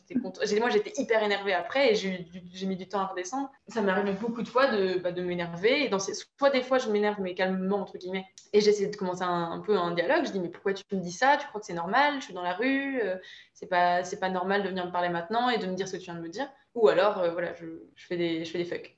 Moi, j'étais hyper énervée après et j'ai mis du temps à redescendre. Ça m'est arrivé beaucoup de fois de, bah, de m'énerver. Et dans ces... Soit des fois, je m'énerve, mais calmement, entre guillemets. Et j'essaie de commencer un, peu un dialogue. Je dis, mais pourquoi tu me dis ça? Tu crois que c'est normal? Je suis dans la rue. Euh, c'est pas, pas normal de venir me parler maintenant et de me dire ce que tu viens de me dire. Ou alors, euh, voilà, je, fais des, je fais des fucks.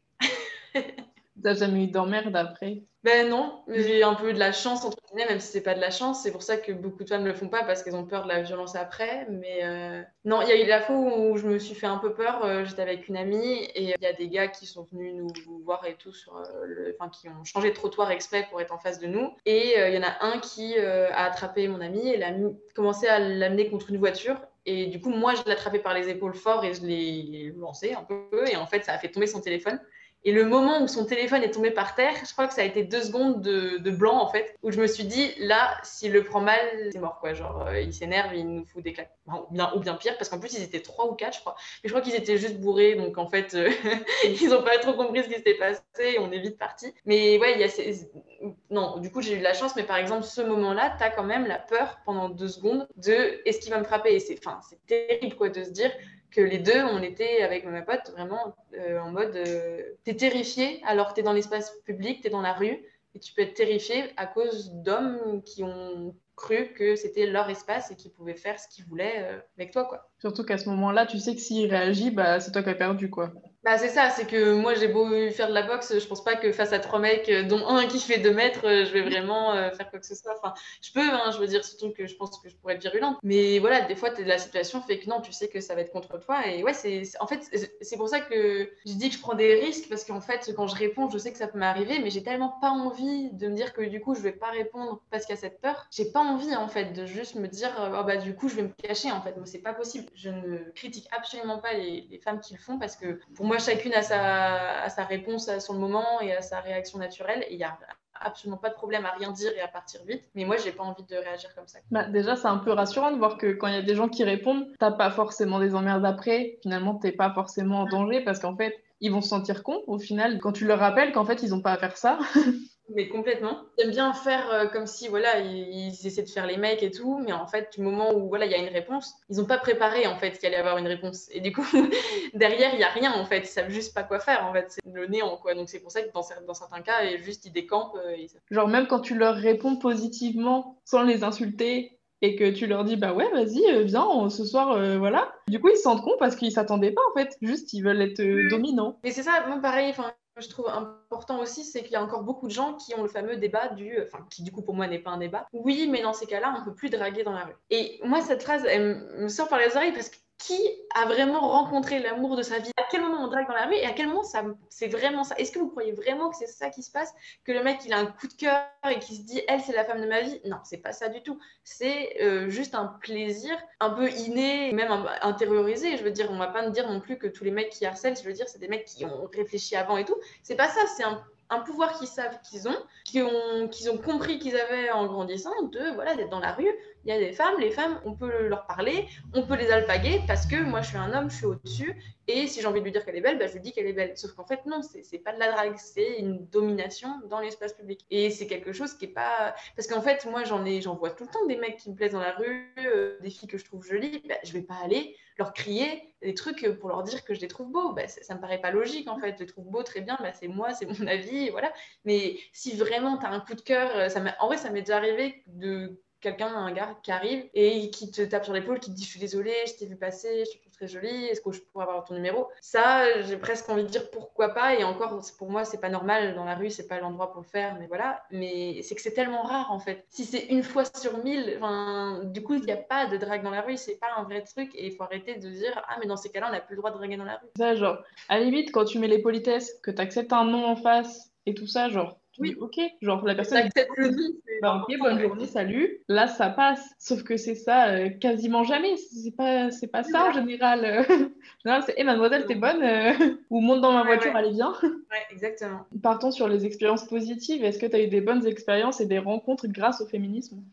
T'as jamais eu d'emmerde après? Ben non, j'ai un peu de la chance, entre guillemets, même si c'est pas de la chance. C'est pour ça que beaucoup de femmes ne le font pas parce qu'elles ont peur de la violence après. Mais euh, non, il y a eu la fois où je me suis fait un peu peur. Euh, j'étais avec une amie et il y a des gars qui sont venus nous voir et tout, sur, euh, le... enfin, qui ont changé de trottoir exprès pour être en face de nous. Et il y en a un qui a attrapé mon amie et a commencé à l'amener contre une voiture. Et du coup, moi, je l'ai attrapé par les épaules fort et je l'ai lancé un peu. Et en fait, ça a fait tomber son téléphone. Et le moment où son téléphone est tombé par terre, je crois que ça a été deux secondes de, blanc en fait, où je me suis dit là, s'il le prend mal, c'est mort quoi. Genre, euh, il s'énerve, il nous fout des claques. ou, bien, ou bien pire, parce qu'en plus ils étaient trois ou quatre, je crois. Mais je crois qu'ils étaient juste bourrés, donc en fait, euh, ils n'ont pas trop compris ce qui s'était passé. Et on est vite parti. Mais ouais, il y a ces... non, du coup j'ai eu de la chance, mais par exemple ce moment-là, tu as quand même la peur pendant deux secondes de est-ce qu'il va me frapper? Et c'est, c'est terrible quoi de se dire que les deux, on était avec ma pote vraiment euh, en mode euh, t'es terrifié alors que t'es dans l'espace public, t'es dans la rue et tu peux être terrifié à cause d'hommes qui ont cru que c'était leur espace et qu'ils pouvaient faire ce qu'ils voulaient euh, avec toi quoi. Surtout qu'à ce moment-là, tu sais que s'il réagit, bah c'est toi qui as perdu quoi. Bah, c'est ça, c'est que moi j'ai beau faire de la boxe, je pense pas que face à trois mecs, euh, dont un qui fait deux mètres, euh, je vais vraiment euh, faire quoi que ce soit. Enfin, je peux, hein, je veux dire, surtout que je pense que je pourrais être virulente. Mais voilà, des fois, la situation fait que non, tu sais que ça va être contre toi. Et ouais, c'est en fait, c'est pour ça que je dis que je prends des risques, parce qu'en fait, quand je réponds, je sais que ça peut m'arriver, mais j'ai tellement pas envie de me dire que du coup, je vais pas répondre parce qu'il y a cette peur. J'ai pas envie, en fait, de juste me dire, oh, bah du coup, je vais me cacher, en fait. Moi, c'est pas possible. Je ne critique absolument pas les, les femmes qui le font, parce que pour moi, chacune a sa, réponse sur le moment et à sa réaction naturelle. Il n'y a absolument pas de problème à rien dire et à partir vite. Mais moi, j'ai pas envie de réagir comme ça. Bah, déjà, c'est un peu rassurant de voir que quand il y a des gens qui répondent, t'as pas forcément des emmerdes après. Finalement, t'es pas forcément en danger parce qu'en fait, ils vont se sentir cons au final quand tu leur rappelles qu'en fait, ils ont pas à faire ça. Mais complètement. J'aime bien faire euh, comme si voilà ils, essaient de faire les mecs et tout, mais en fait du moment où voilà il y a une réponse, ils n'ont pas préparé en fait qu'il allait y avoir une réponse. Et du coup derrière il y a rien en fait, ils savent juste pas quoi faire en fait, c'est le néant quoi. Donc c'est pour ça que dans, dans certains cas, juste ils décampent. Euh, Genre même quand tu leur réponds positivement sans les insulter et que tu leur dis bah ouais vas-y euh, viens ce soir voilà du coup ils se sentent cons parce qu'ils s'attendaient pas en fait juste ils veulent être dominants mais c'est ça moi pareil enfin je trouve important aussi, c'est qu'il y a encore beaucoup de gens qui ont le fameux débat du, enfin, qui du coup pour moi n'est pas un débat. Oui, mais dans ces cas-là, on peut plus draguer dans la rue. Et moi, cette phrase, elle me sort par les oreilles parce que qui a vraiment rencontré l'amour de sa vie? À quel moment on drague dans la rue et à quel moment ça, c'est vraiment ça? Est-ce que vous croyez vraiment que c'est ça qui se passe? Que le mec il a un coup de cœur et qui se dit elle c'est la femme de ma vie? Non, c'est pas ça du tout. C'est euh, juste un plaisir un peu inné, même intériorisé. Je veux dire, on va pas me dire non plus que tous les mecs qui harcèlent, je veux dire, c'est des mecs qui ont réfléchi avant et tout. C'est pas ça. C'est un un pouvoir qu'ils savent qu'ils ont, qu'ils ont, qu'ils ont compris qu'ils avaient en grandissant, de voilà d'être dans la rue. Il y a des femmes, les femmes, on peut leur parler, on peut les alpaguer parce que moi je suis un homme, je suis au-dessus, et si j'ai envie de lui dire qu'elle est belle, bah, je lui dis qu'elle est belle. Sauf qu'en fait, non, c'est pas de la drague, c'est une domination dans l'espace public. Et c'est quelque chose qui est pas. Parce qu'en fait, moi j'en ai, j'en vois tout le temps des mecs qui me plaisent dans la rue, euh, des filles que je trouve jolies, bah, je vais pas aller leur crier des trucs pour leur dire que je les trouve beaux. Bah, ça, me paraît pas logique en fait. Je les trouve beaux, très bien, bah, c'est moi, c'est mon avis, voilà. Mais si vraiment tu as un coup de cœur, euh, ça en vrai, ça m'est déjà arrivé de quelqu'un, un gars qui arrive et qui te tape sur l'épaule, qui te dit je suis désolée, je t'ai vu passer, je te trouve très jolie, est-ce que je pourrais avoir ton numéro? Ça, j'ai presque envie de dire pourquoi pas. Et encore, pour moi, c'est pas normal dans la rue, c'est pas l'endroit pour le faire, mais voilà. Mais c'est que c'est tellement rare en fait. Si c'est une fois sur mille, du coup, il n'y a pas de drague dans la rue, c'est pas un vrai truc et il faut arrêter de dire ah, mais dans ces cas-là, on n'a plus le droit de draguer dans la rue. Ça, genre, à la limite, quand tu mets les politesses, que tu acceptes un nom en face et tout ça, genre, oui, ok. Genre, la personne. Accepte le bah, ok, bonne journée, salut. Là, ça passe. Sauf que c'est ça euh, quasiment jamais. C'est pas, c'est pas ça en général. en général, c'est, hé, mademoiselle, t'es bonne euh, Ou monte dans ma voiture, allez bien. ouais, exactement. Partons sur les expériences positives. Est-ce que tu as eu des bonnes expériences et des rencontres grâce au féminisme?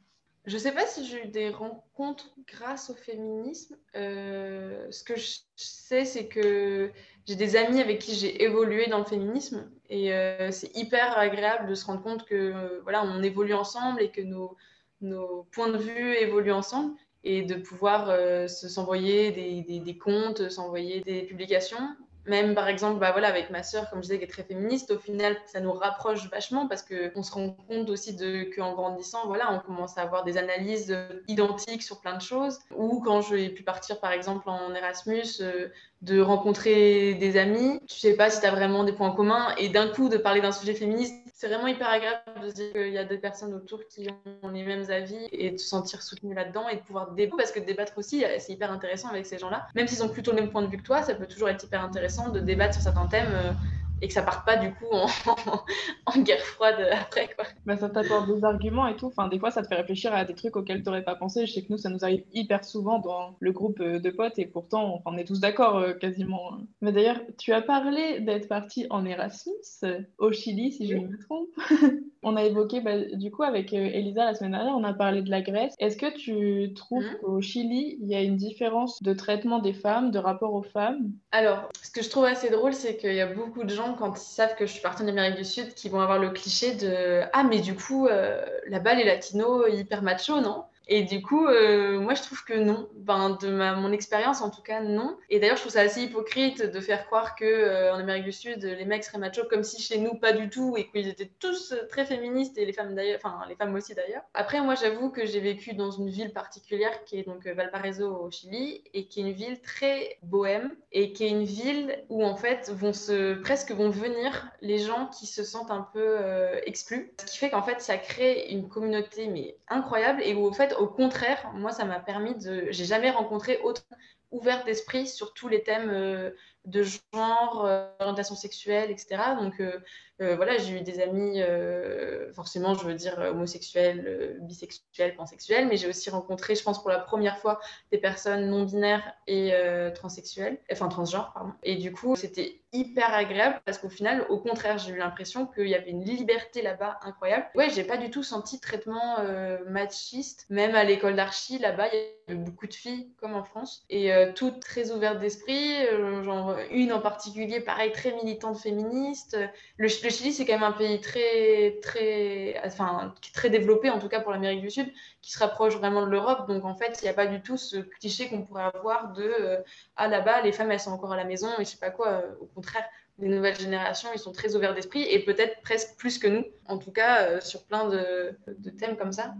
Je sais pas si j'ai eu des rencontres grâce au féminisme. Euh, ce que je sais, c'est que j'ai des amis avec qui j'ai évolué dans le féminisme et euh, c'est hyper agréable de se rendre compte que euh, voilà, on évolue ensemble et que nos, nos points de vue évoluent ensemble et de pouvoir se s'envoyer des, des, des, comptes, s'envoyer des publications même par exemple, bah voilà, avec ma sœur, comme je disais, qui est très féministe, au final, ça nous rapproche vachement parce qu'on se rend compte aussi qu'en grandissant, voilà, on commence à avoir des analyses identiques sur plein de choses. Ou quand j'ai pu partir, par exemple, en Erasmus, euh, de rencontrer des amis, tu sais pas si tu as vraiment des points communs, et d'un coup de parler d'un sujet féministe, c'est vraiment hyper agréable de se dire qu'il y a des personnes autour qui ont les mêmes avis et de se sentir soutenu là-dedans et de pouvoir débattre, parce que débattre aussi, c'est hyper intéressant avec ces gens-là. Même s'ils ont plutôt le même point de vue que toi, ça peut toujours être hyper intéressant de débattre sur certains thèmes euh, et que ça parte pas du coup en, en guerre froide après quoi. Bah, ça t'apporte des arguments et tout. Enfin, des fois, ça te fait réfléchir à des trucs auxquels tu n'aurais pas pensé. Je sais que nous, ça nous arrive hyper souvent dans le groupe euh, de potes et pourtant, on est tous d'accord euh, quasiment. Mais d'ailleurs, tu as parlé d'être parti en Erasmus au Chili, si je ne me trompe. on a évoqué, bah, du coup, avec euh, Elisa la semaine dernière, on a parlé de la Grèce. Est-ce que tu trouves mmh. qu'au Chili, il y a une différence de traitement des femmes, de rapport aux femmes? Alors, ce que je trouve assez drôle, c'est qu'il y a beaucoup de gens quand ils savent que je suis partie en Amérique du Sud, qui vont avoir le cliché de Ah, mais du coup, euh, là-bas, les latinos, hyper macho, non? Et du coup, euh, moi, je trouve que non. Ben, de ma, mon expérience, en tout cas, non. Et d'ailleurs, je trouve ça assez hypocrite de faire croire que euh, en Amérique du Sud, les mecs seraient machos, comme si chez nous, pas du tout, et qu'ils étaient tous très féministes, et les femmes d'ailleurs, enfin, les femmes aussi d'ailleurs. Après, moi, j'avoue que j'ai vécu dans une ville particulière qui est donc euh, Valparaiso au Chili, et qui est une ville très bohème, et qui est une ville où, en fait, vont se, presque vont venir les gens qui se sentent un peu exclus. Ce qui fait qu'en fait, ça crée une communauté, mais incroyable, et où, au fait, au contraire, moi, ça m'a permis de. J'ai jamais rencontré autant ouvert d'esprit sur tous les thèmes euh, de genre, euh, orientation sexuelle, etc. Donc euh, voilà, j'ai eu des amis, forcément, je veux dire homosexuels, bisexuels, pansexuels, mais j'ai aussi rencontré, je pense pour la première fois, des personnes non binaires et transsexuelles, enfin transgenres. Et du coup, c'était hyper agréable parce qu'au final, au contraire, j'ai eu l'impression qu'il y avait une liberté là-bas incroyable. Ouais, j'ai pas du tout senti de traitement machiste, même à l'école d'archi, là-bas, il y avait beaucoup de filles comme en France et toutes très ouvertes d'esprit, genre une en particulier, pareil, très militante féministe. Chili, c'est quand même un pays très, très, enfin, très développé, en tout cas pour l'Amérique du Sud, qui se rapproche vraiment de l'Europe. Donc, en fait, il n'y a pas du tout ce cliché qu'on pourrait avoir de euh, Ah, là-bas, les femmes, elles sont encore à la maison, et je sais pas quoi. Euh, au contraire, les nouvelles générations, ils sont très ouverts d'esprit, et peut-être presque plus que nous, en tout cas, euh, sur plein de, de thèmes comme ça.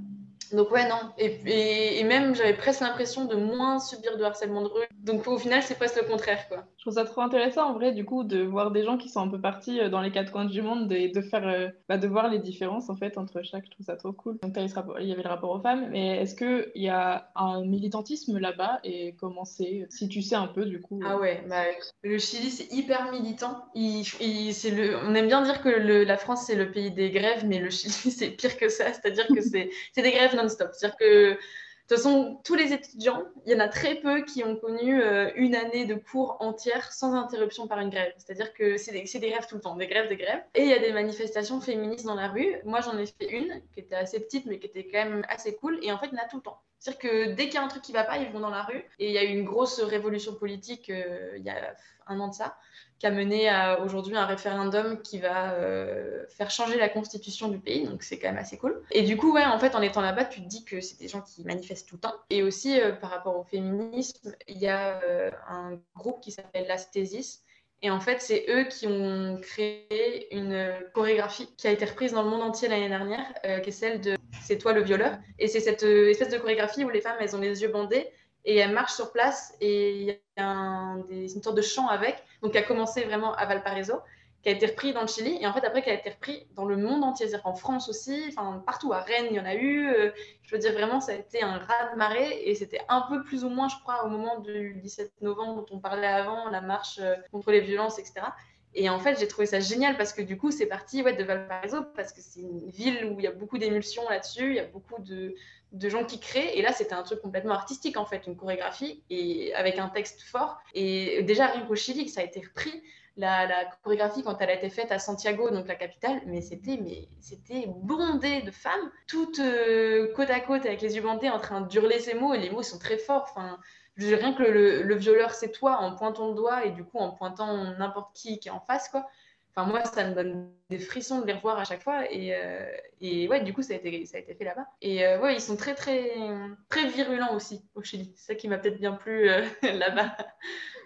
Donc ouais, non. Et, et, même, j'avais presque l'impression de moins subir de harcèlement de rue. Donc au final, c'est presque le contraire, quoi. Trouve ça trop intéressant en vrai, du coup, de voir des gens qui sont un peu partis euh, dans les quatre coins du monde et de faire, euh, bah, de voir les différences en fait entre chaque. Je trouve ça trop cool. Donc, il y avait le rapport aux femmes, mais est-ce qu'il y a un militantisme là-bas et comment c'est, si tu sais un peu du coup Ah ouais, bah, le Chili c'est hyper militant. Il, on aime bien dire que la France c'est le pays des grèves, mais le Chili c'est pire que ça, c'est-à-dire que c'est des grèves non-stop. C'est-à-dire que de toute façon, tous les étudiants, il y en a très peu qui ont connu euh, une année de cours entière sans interruption par une grève. C'est-à-dire que c'est des, des, grèves tout le temps, des grèves, des grèves. Et il y a des manifestations féministes dans la rue. Moi, j'en ai fait une qui était assez petite, mais qui était quand même assez cool. Et en fait, il y en a tout le temps. C'est-à-dire que dès qu'il y a un truc qui va pas, ils vont dans la rue. Et il y a eu une grosse révolution politique euh, il y a un an de ça qui a mené à aujourd'hui un référendum qui va euh, faire changer la constitution du pays. Donc c'est quand même assez cool. Et du coup, ouais, en fait, en étant là-bas, tu te dis que c'est des gens qui manifestent tout le temps. Et aussi, euh, par rapport au féminisme, il y a euh, un groupe qui s'appelle l'Asthésis. Et en fait, c'est eux qui ont créé une chorégraphie qui a été reprise dans le monde entier l'année dernière, qui est celle de C'est toi le violeur. Et c'est cette espèce de chorégraphie où les femmes, elles ont les yeux bandés et elle marche sur place et il y a une sorte de chant avec, donc qui a commencé vraiment à Valparaiso, qui a été repris dans le Chili et en fait après qui a été repris dans le monde entier, c'est-à-dire en France aussi, enfin partout, à Rennes il y en a eu, euh, je veux dire vraiment ça a été un raz de marée et c'était un peu plus ou moins je crois au moment du 17 novembre dont on parlait avant, la marche euh, contre les violences, etc. Et en fait, j'ai trouvé ça génial parce que du coup, c'est parti ouais, de Valparaiso parce que c'est une ville où il y a beaucoup d'émulsions là-dessus, il y a beaucoup de, de gens qui créent. Et là, c'était un truc complètement artistique, en fait, une chorégraphie, et avec un texte fort. Et déjà, rien qu'au Chili, ça a été repris. La, chorégraphie, quand elle a été faite à Santiago, donc la capitale, mais c'était mais c'était bondé de femmes, toutes euh, côte à côte avec les yeux bandés en train d'hurler ces mots, et les mots sont très forts. Enfin, rien que le, le violeur, c'est toi, en pointant le doigt, et du coup, en pointant n'importe qui qui est en face, quoi. Enfin, moi, ça me donne des frissons de les revoir à chaque fois. Et, euh, et ouais, du coup, ça a été, ça a été fait là-bas. Et euh, ouais, ils sont très, très, très virulents aussi au Chili. C'est ça qui m'a peut-être bien plu euh, là-bas.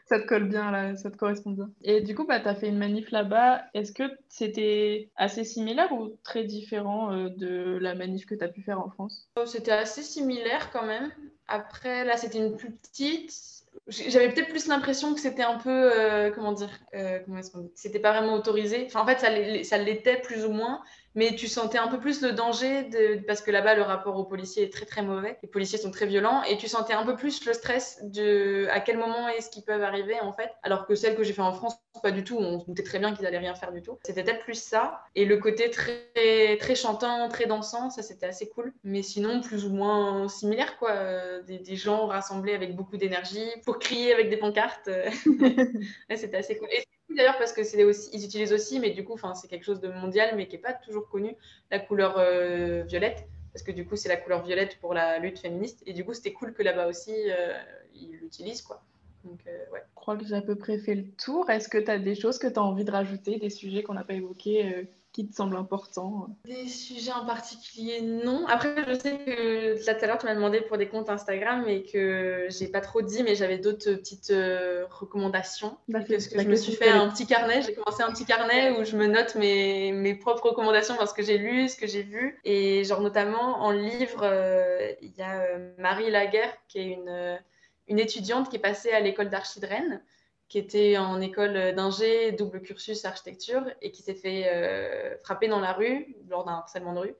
Ça te colle bien, là, ça te correspond bien. Et du coup, bah, tu as fait une manif là-bas. Est-ce que c'était assez similaire ou très différent de la manif que tu as pu faire en France? C'était assez similaire quand même. Après, là, c'était une plus petite j'avais peut-être plus l'impression que c'était un peu, euh, comment dire, euh, comment est-ce qu'on C'était pas vraiment autorisé. Enfin, en fait, ça l'était plus ou moins, mais tu sentais un peu plus le danger parce que là-bas, le rapport aux policiers est très très mauvais. Les policiers sont très violents et tu sentais un peu plus le stress de à quel moment est-ce qu'ils peuvent arriver en fait. Alors que celle que j'ai fait en France, pas du tout. On se doutait très bien qu'ils allaient rien faire du tout. C'était peut-être plus ça et le côté très très chantant, très dansant, ça c'était assez cool. Mais sinon, plus ou moins similaire quoi. Des, des gens rassemblés avec beaucoup d'énergie pour crier avec des pancartes. c'était assez cool d'ailleurs parce que c'est aussi, ils utilisent aussi, mais du coup, c'est quelque chose de mondial, mais qui n'est pas toujours connu, la couleur euh, violette, parce que du coup, c'est la couleur violette pour la lutte féministe. Et du coup, c'était cool que là-bas aussi, euh, ils l'utilisent, quoi. Euh. Je crois que j'ai à peu près fait le tour. Est-ce que tu as des choses que tu as envie de rajouter, des sujets qu'on n'a pas évoqués qui te semble important Des sujets en particulier, non. Après, je sais que là tout à l'heure, tu m'as demandé pour des comptes Instagram et que j'ai pas trop dit, mais j'avais d'autres petites euh, recommandations. Parce que je me suis fait un petit carnet, j'ai commencé un petit carnet où je me note mes, mes propres recommandations parce que j'ai lu, ce que j'ai vu. Et genre, notamment en livre, euh, il y a euh, Marie Laguerre, qui est une, une étudiante qui est passée à l'école d'archi de Rennes qui était en école d'ingé, double cursus architecture, et qui s'est fait euh, frapper dans la rue lors d'un harcèlement de rue,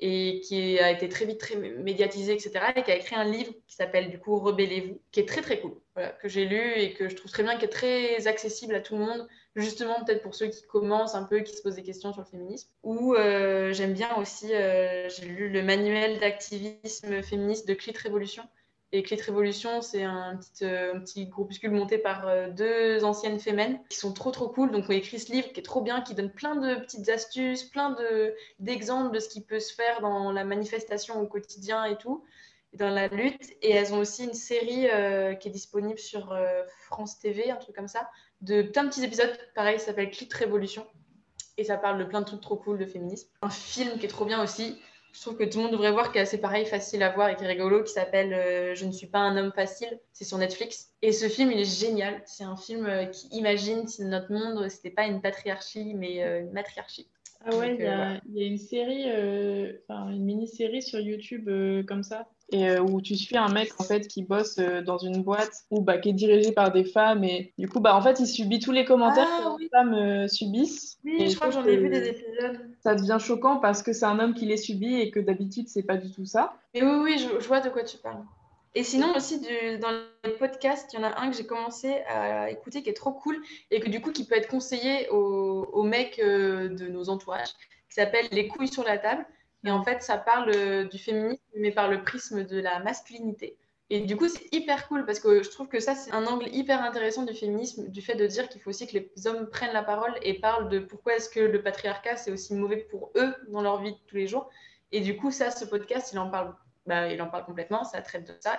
et qui a été très vite très médiatisé, etc., et qui a écrit un livre qui s'appelle du coup Rebellez-vous, qui est très très cool, que j'ai lu et que je trouve très bien, qui est très accessible à tout le monde, justement peut-être pour ceux qui commencent un peu, qui se posent des questions sur le féminisme. Ou euh, j'aime bien aussi, euh, j'ai lu le manuel d'activisme féministe de Clit Révolution, et Clit Révolution, c'est un petit, euh, un petit groupuscule monté par euh, deux anciennes femmes qui sont trop trop cool. Donc on écrit ce livre qui est trop bien, qui donne plein de petites astuces, plein d'exemples de, ce qui peut se faire dans la manifestation au quotidien et tout, dans la lutte. Et elles ont aussi une série euh, qui est disponible sur France TV, un truc comme ça, de plein de petits épisodes. Pareil, ça s'appelle Clit Révolution. Et ça parle de plein de trucs trop cool de féminisme. Un film qui est trop bien aussi, je trouve que tout le monde devrait voir, qui est assez pareil, facile à voir et qui est rigolo, qui s'appelle euh, Je ne suis pas un homme facile. C'est sur Netflix. Et ce film, il est génial. C'est un film euh, qui imagine si notre monde, c'était pas une patriarchie, mais euh, une matriarchie. Ah ouais, il y, a une série, enfin une mini-série sur YouTube comme ça et euh, où tu suis un mec en fait qui bosse euh, dans une boîte ou bah, qui est dirigée par des femmes et du coup bah en fait il subit tous les commentaires ah que les femmes euh, subissent. Oui, je crois que j'en ai vu des épisodes. Ça devient choquant parce que c'est un homme qui les subit et que d'habitude c'est pas du tout ça. Mais oui oui, je, vois de quoi tu parles. Et sinon aussi du, dans les podcasts, il y en a un que j'ai commencé à écouter qui est trop cool et que du coup qui peut être conseillé aux, aux mecs de nos entourages qui s'appelle Les couilles sur la table. Et en fait, ça parle euh, du féminisme, mais par le prisme de la masculinité. Et du coup, c'est hyper cool parce que je trouve que ça, c'est un angle hyper intéressant du féminisme, du fait de dire qu'il faut aussi que les hommes prennent la parole et parlent de pourquoi est-ce que le patriarcat, c'est aussi mauvais pour eux dans leur vie de tous les jours. Et du coup, ça, ce podcast, il en parle, bah, il en parle complètement, ça traite de ça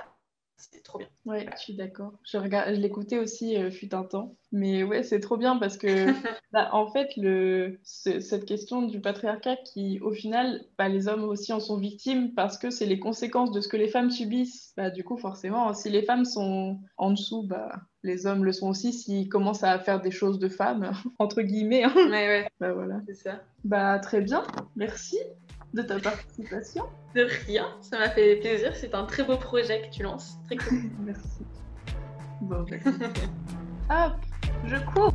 c'est trop bien. Ouais, je suis d'accord. Je, regarde, je l'écoutais aussi, euh, fut un temps. Mais ouais, c'est trop bien parce que, bah, en fait, le, cette question du patriarcat qui, au final, bah, les hommes aussi en sont victimes parce que c'est les conséquences de ce que les femmes subissent. Bah, du coup, forcément, si les femmes sont en dessous, bah, les hommes le sont aussi s'ils commencent à faire des choses de femmes, entre guillemets. Hein. Ouais, ouais. Bah voilà. C'est ça. Bah très bien, merci de ta participation. De rien, ça m'a fait plaisir. C'est un très beau projet que tu lances. Très cool. Merci. Bon, bah, Hop, je cours.